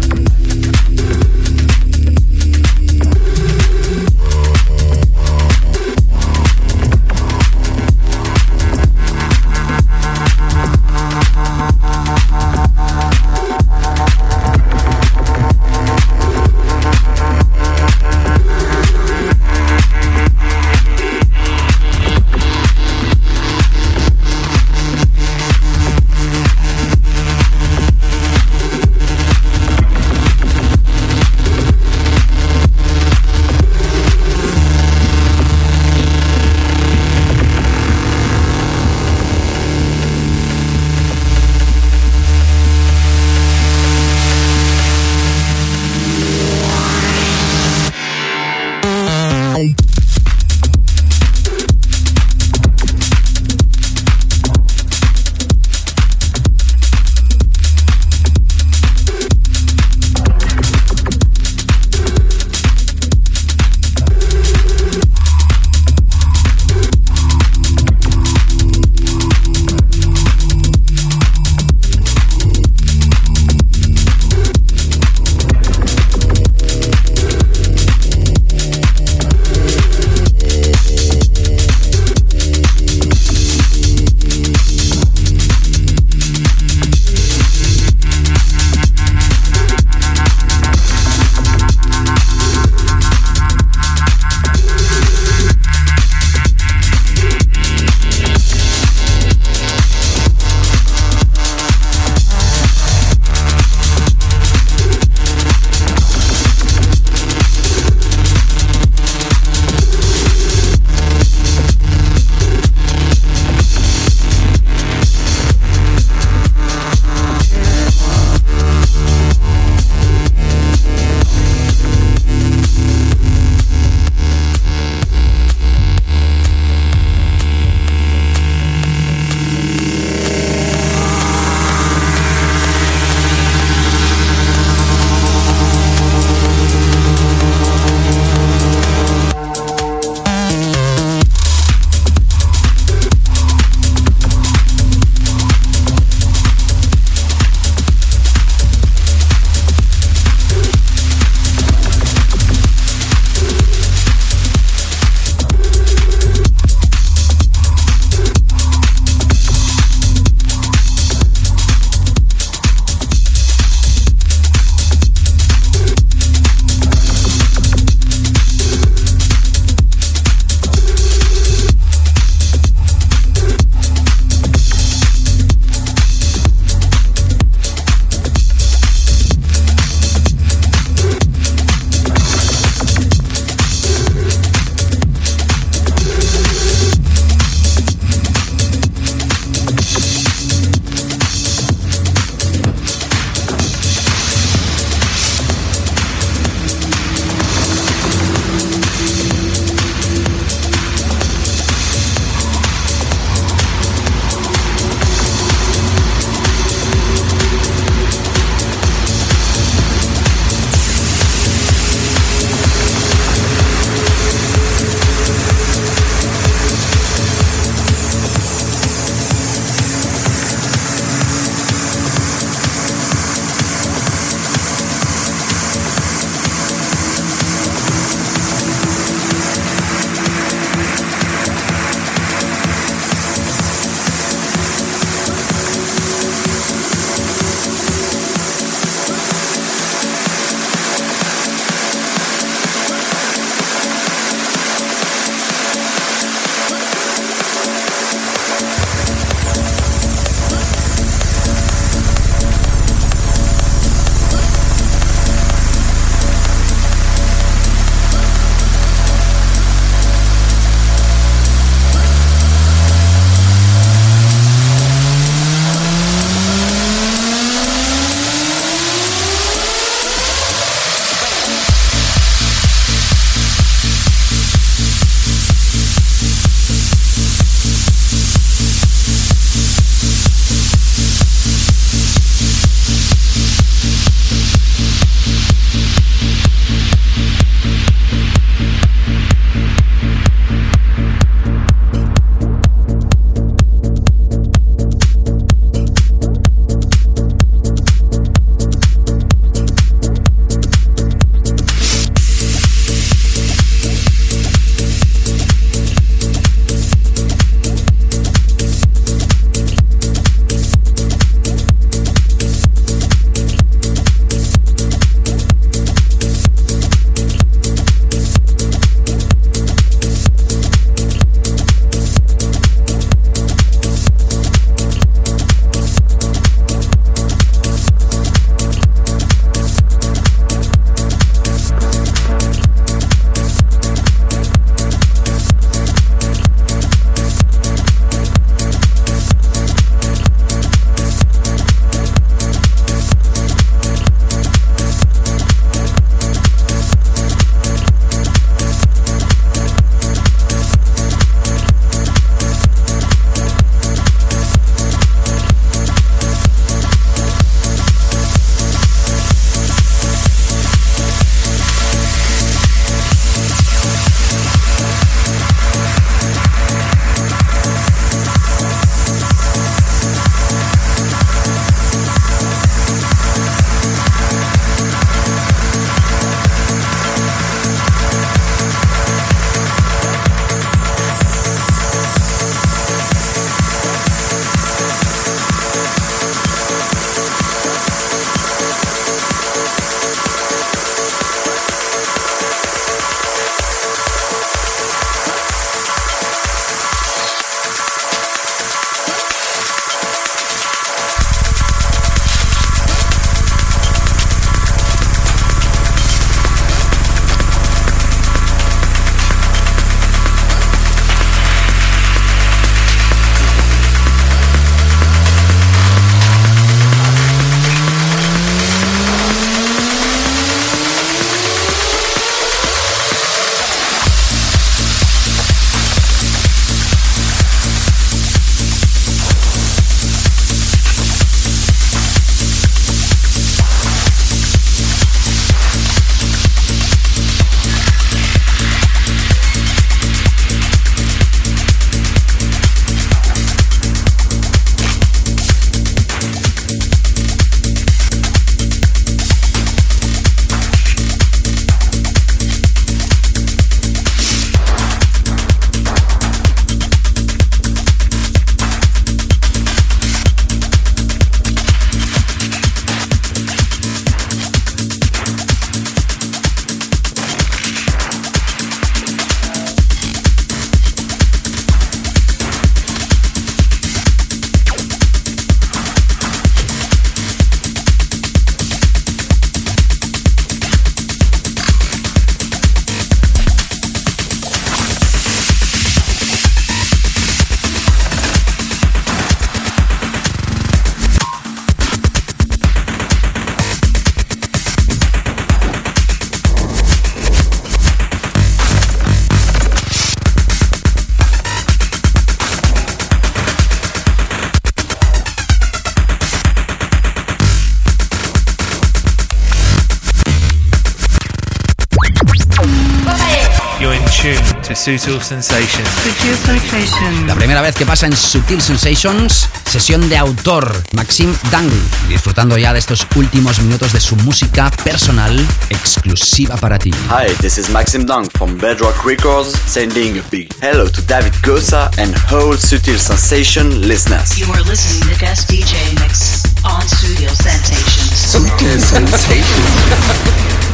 Sutil Sensations. Sutil Sensations. La primera vez que pasa en Sutil Sensations, sesión de autor, Maxim Dang, disfrutando ya de estos últimos minutos de su música personal exclusiva para ti. Hi, this is Maxim Dang from Bedrock Records, sending a big hello to David Gosa and whole Sutil Sensation listeners. You are listening to guest DJ mix on Studio Sensations. Sutil Sensations. [LAUGHS]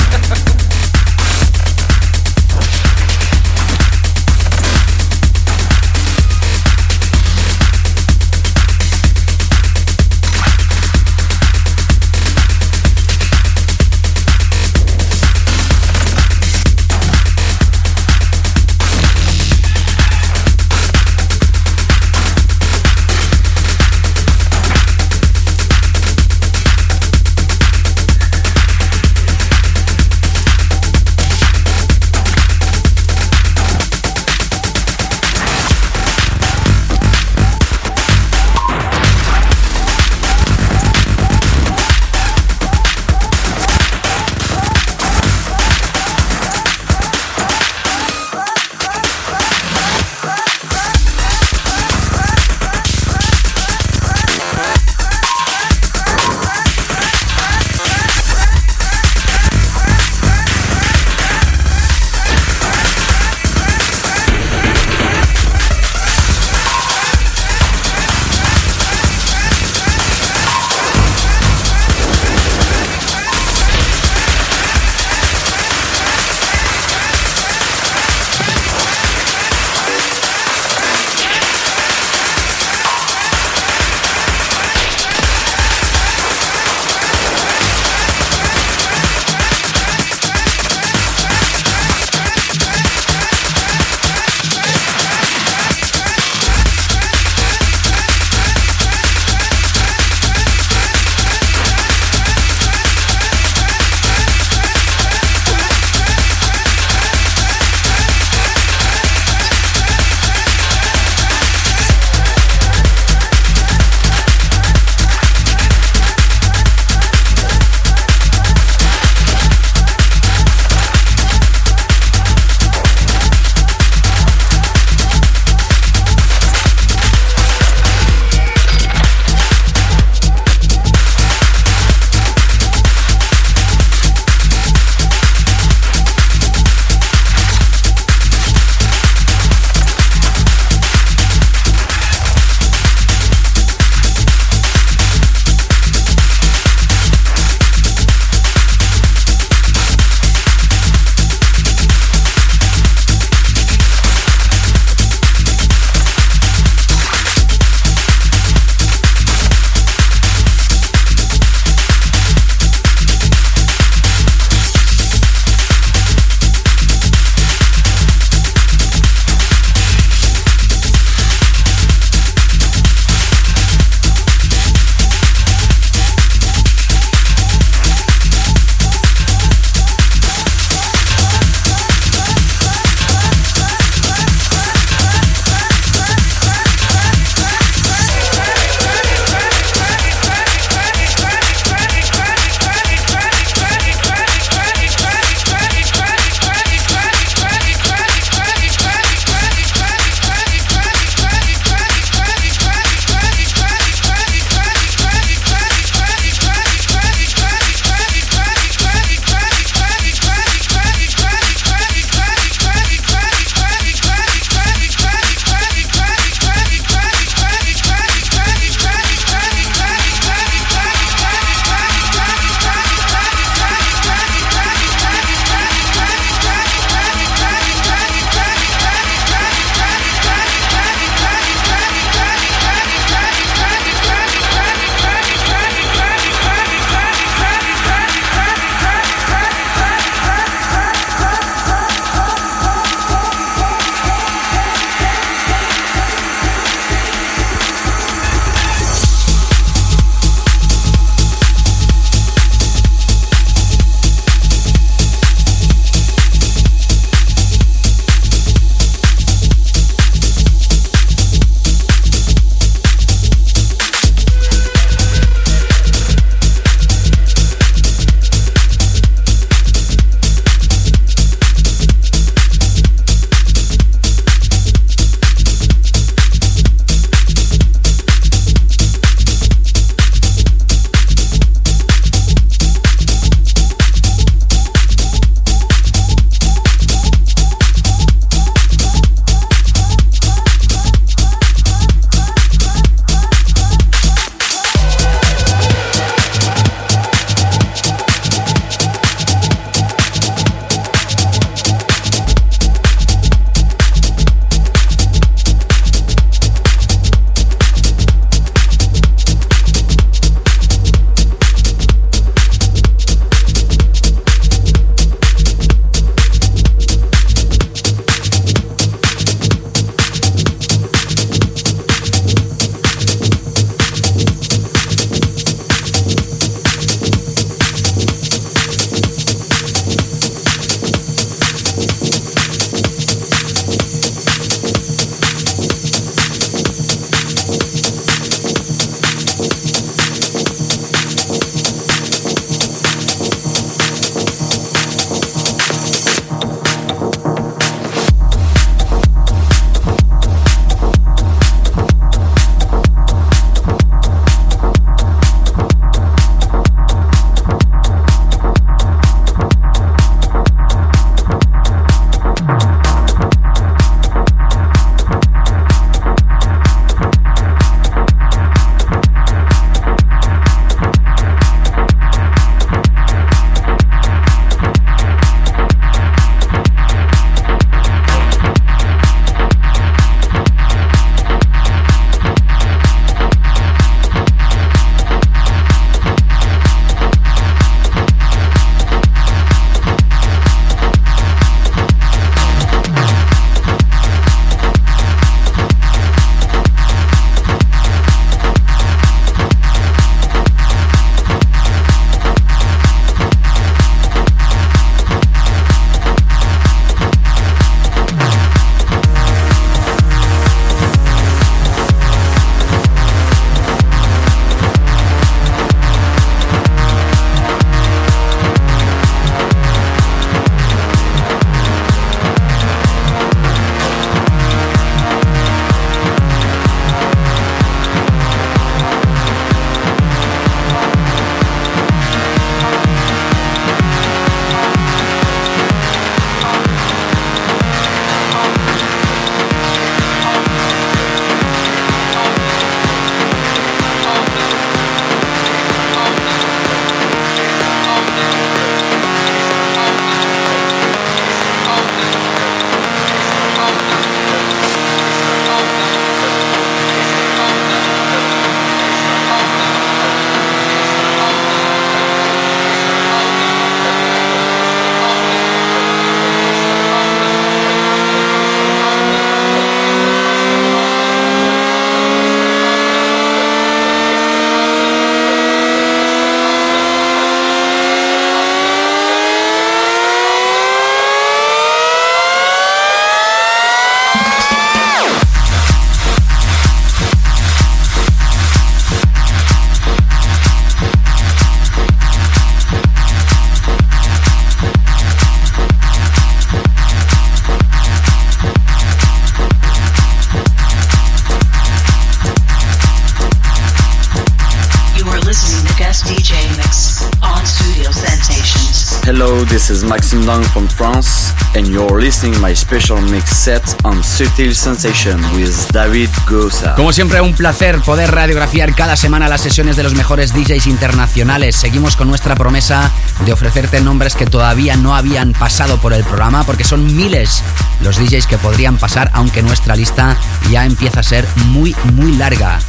this is Maxime Dang from France, and you're listening my special mix set on Sutil Sensation with David Gosa. Como siempre, un placer poder radiografiar cada semana las sesiones de los mejores DJs internacionales. Seguimos con nuestra promesa de ofrecerte nombres que todavía no habían pasado por el programa, porque son miles los DJs que podrían pasar, aunque nuestra lista ya empieza a ser muy, muy larga.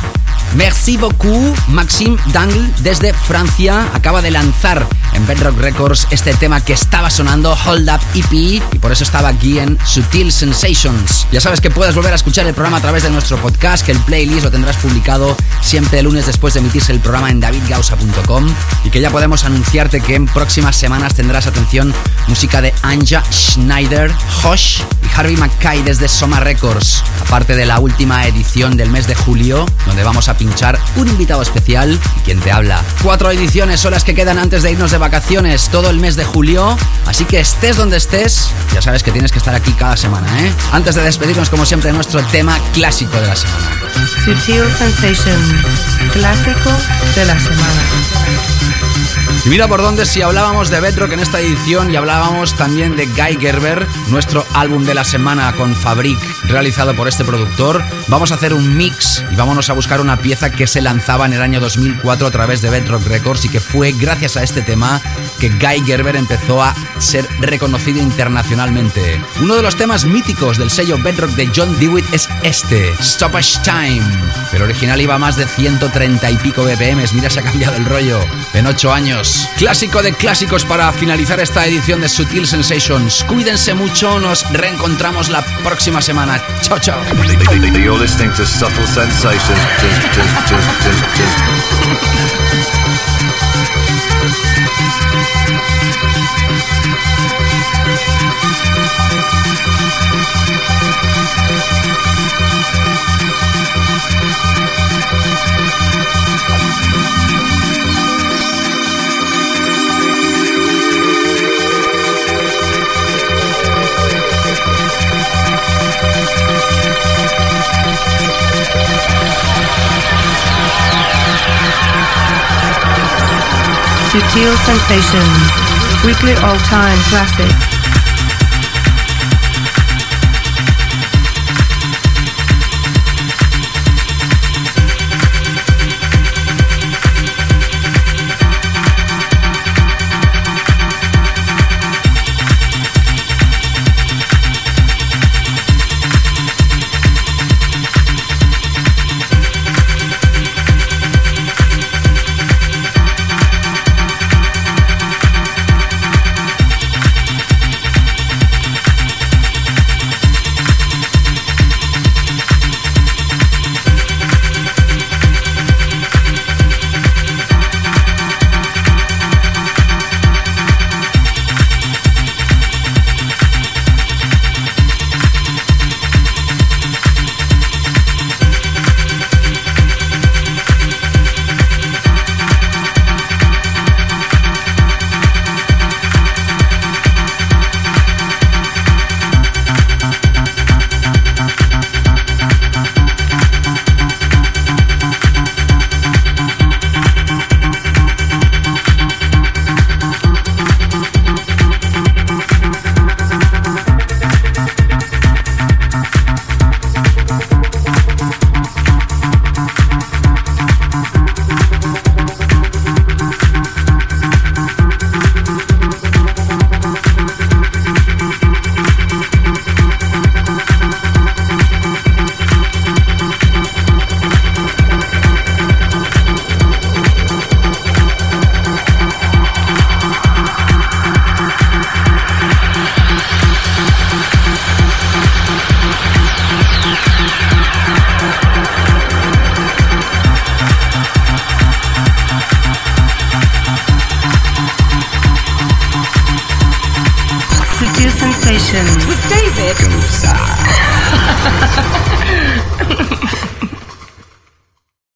Merci beaucoup, Maxime Dangle desde Francia acaba de lanzar en Bedrock Records este tema que estaba sonando Hold Up EP y por eso estaba aquí en Sutil Sensations. Ya sabes que puedes volver a escuchar el programa a través de nuestro podcast, que el playlist lo tendrás publicado siempre el lunes después de emitirse el programa en davidgausa.com y que ya podemos anunciarte que en próximas semanas tendrás atención música de Anja Schneider, Hosh Harvey McKay desde Soma Records, aparte de la última edición del mes de julio, donde vamos a pinchar un invitado especial y quien te habla. Cuatro ediciones son las que quedan antes de irnos de vacaciones todo el mes de julio, así que estés donde estés, ya sabes que tienes que estar aquí cada semana, ¿eh? Antes de despedirnos, como siempre, nuestro tema clásico de la semana. Sutil Sensation, clásico de la semana. Y mira por dónde si hablábamos de Bedrock en esta edición y hablábamos también de Guy Gerber, nuestro álbum de la semana con Fabric realizado por este productor, vamos a hacer un mix y vámonos a buscar una pieza que se lanzaba en el año 2004 a través de Bedrock Records y que fue gracias a este tema que Guy Gerber empezó a ser reconocido internacionalmente. Uno de los temas míticos del sello Bedrock de John Dewitt es este, Stoppage Time. El original iba a más de 130 y pico BPMs, mira se ha cambiado el rollo en 8 años. Clásico de clásicos para finalizar esta edición de Sutil Sensations. Cuídense mucho, nos reencontramos la próxima semana. Chao, chao. You're listening to Subtle Sensations. Sutil Sensations, weekly all-time classic.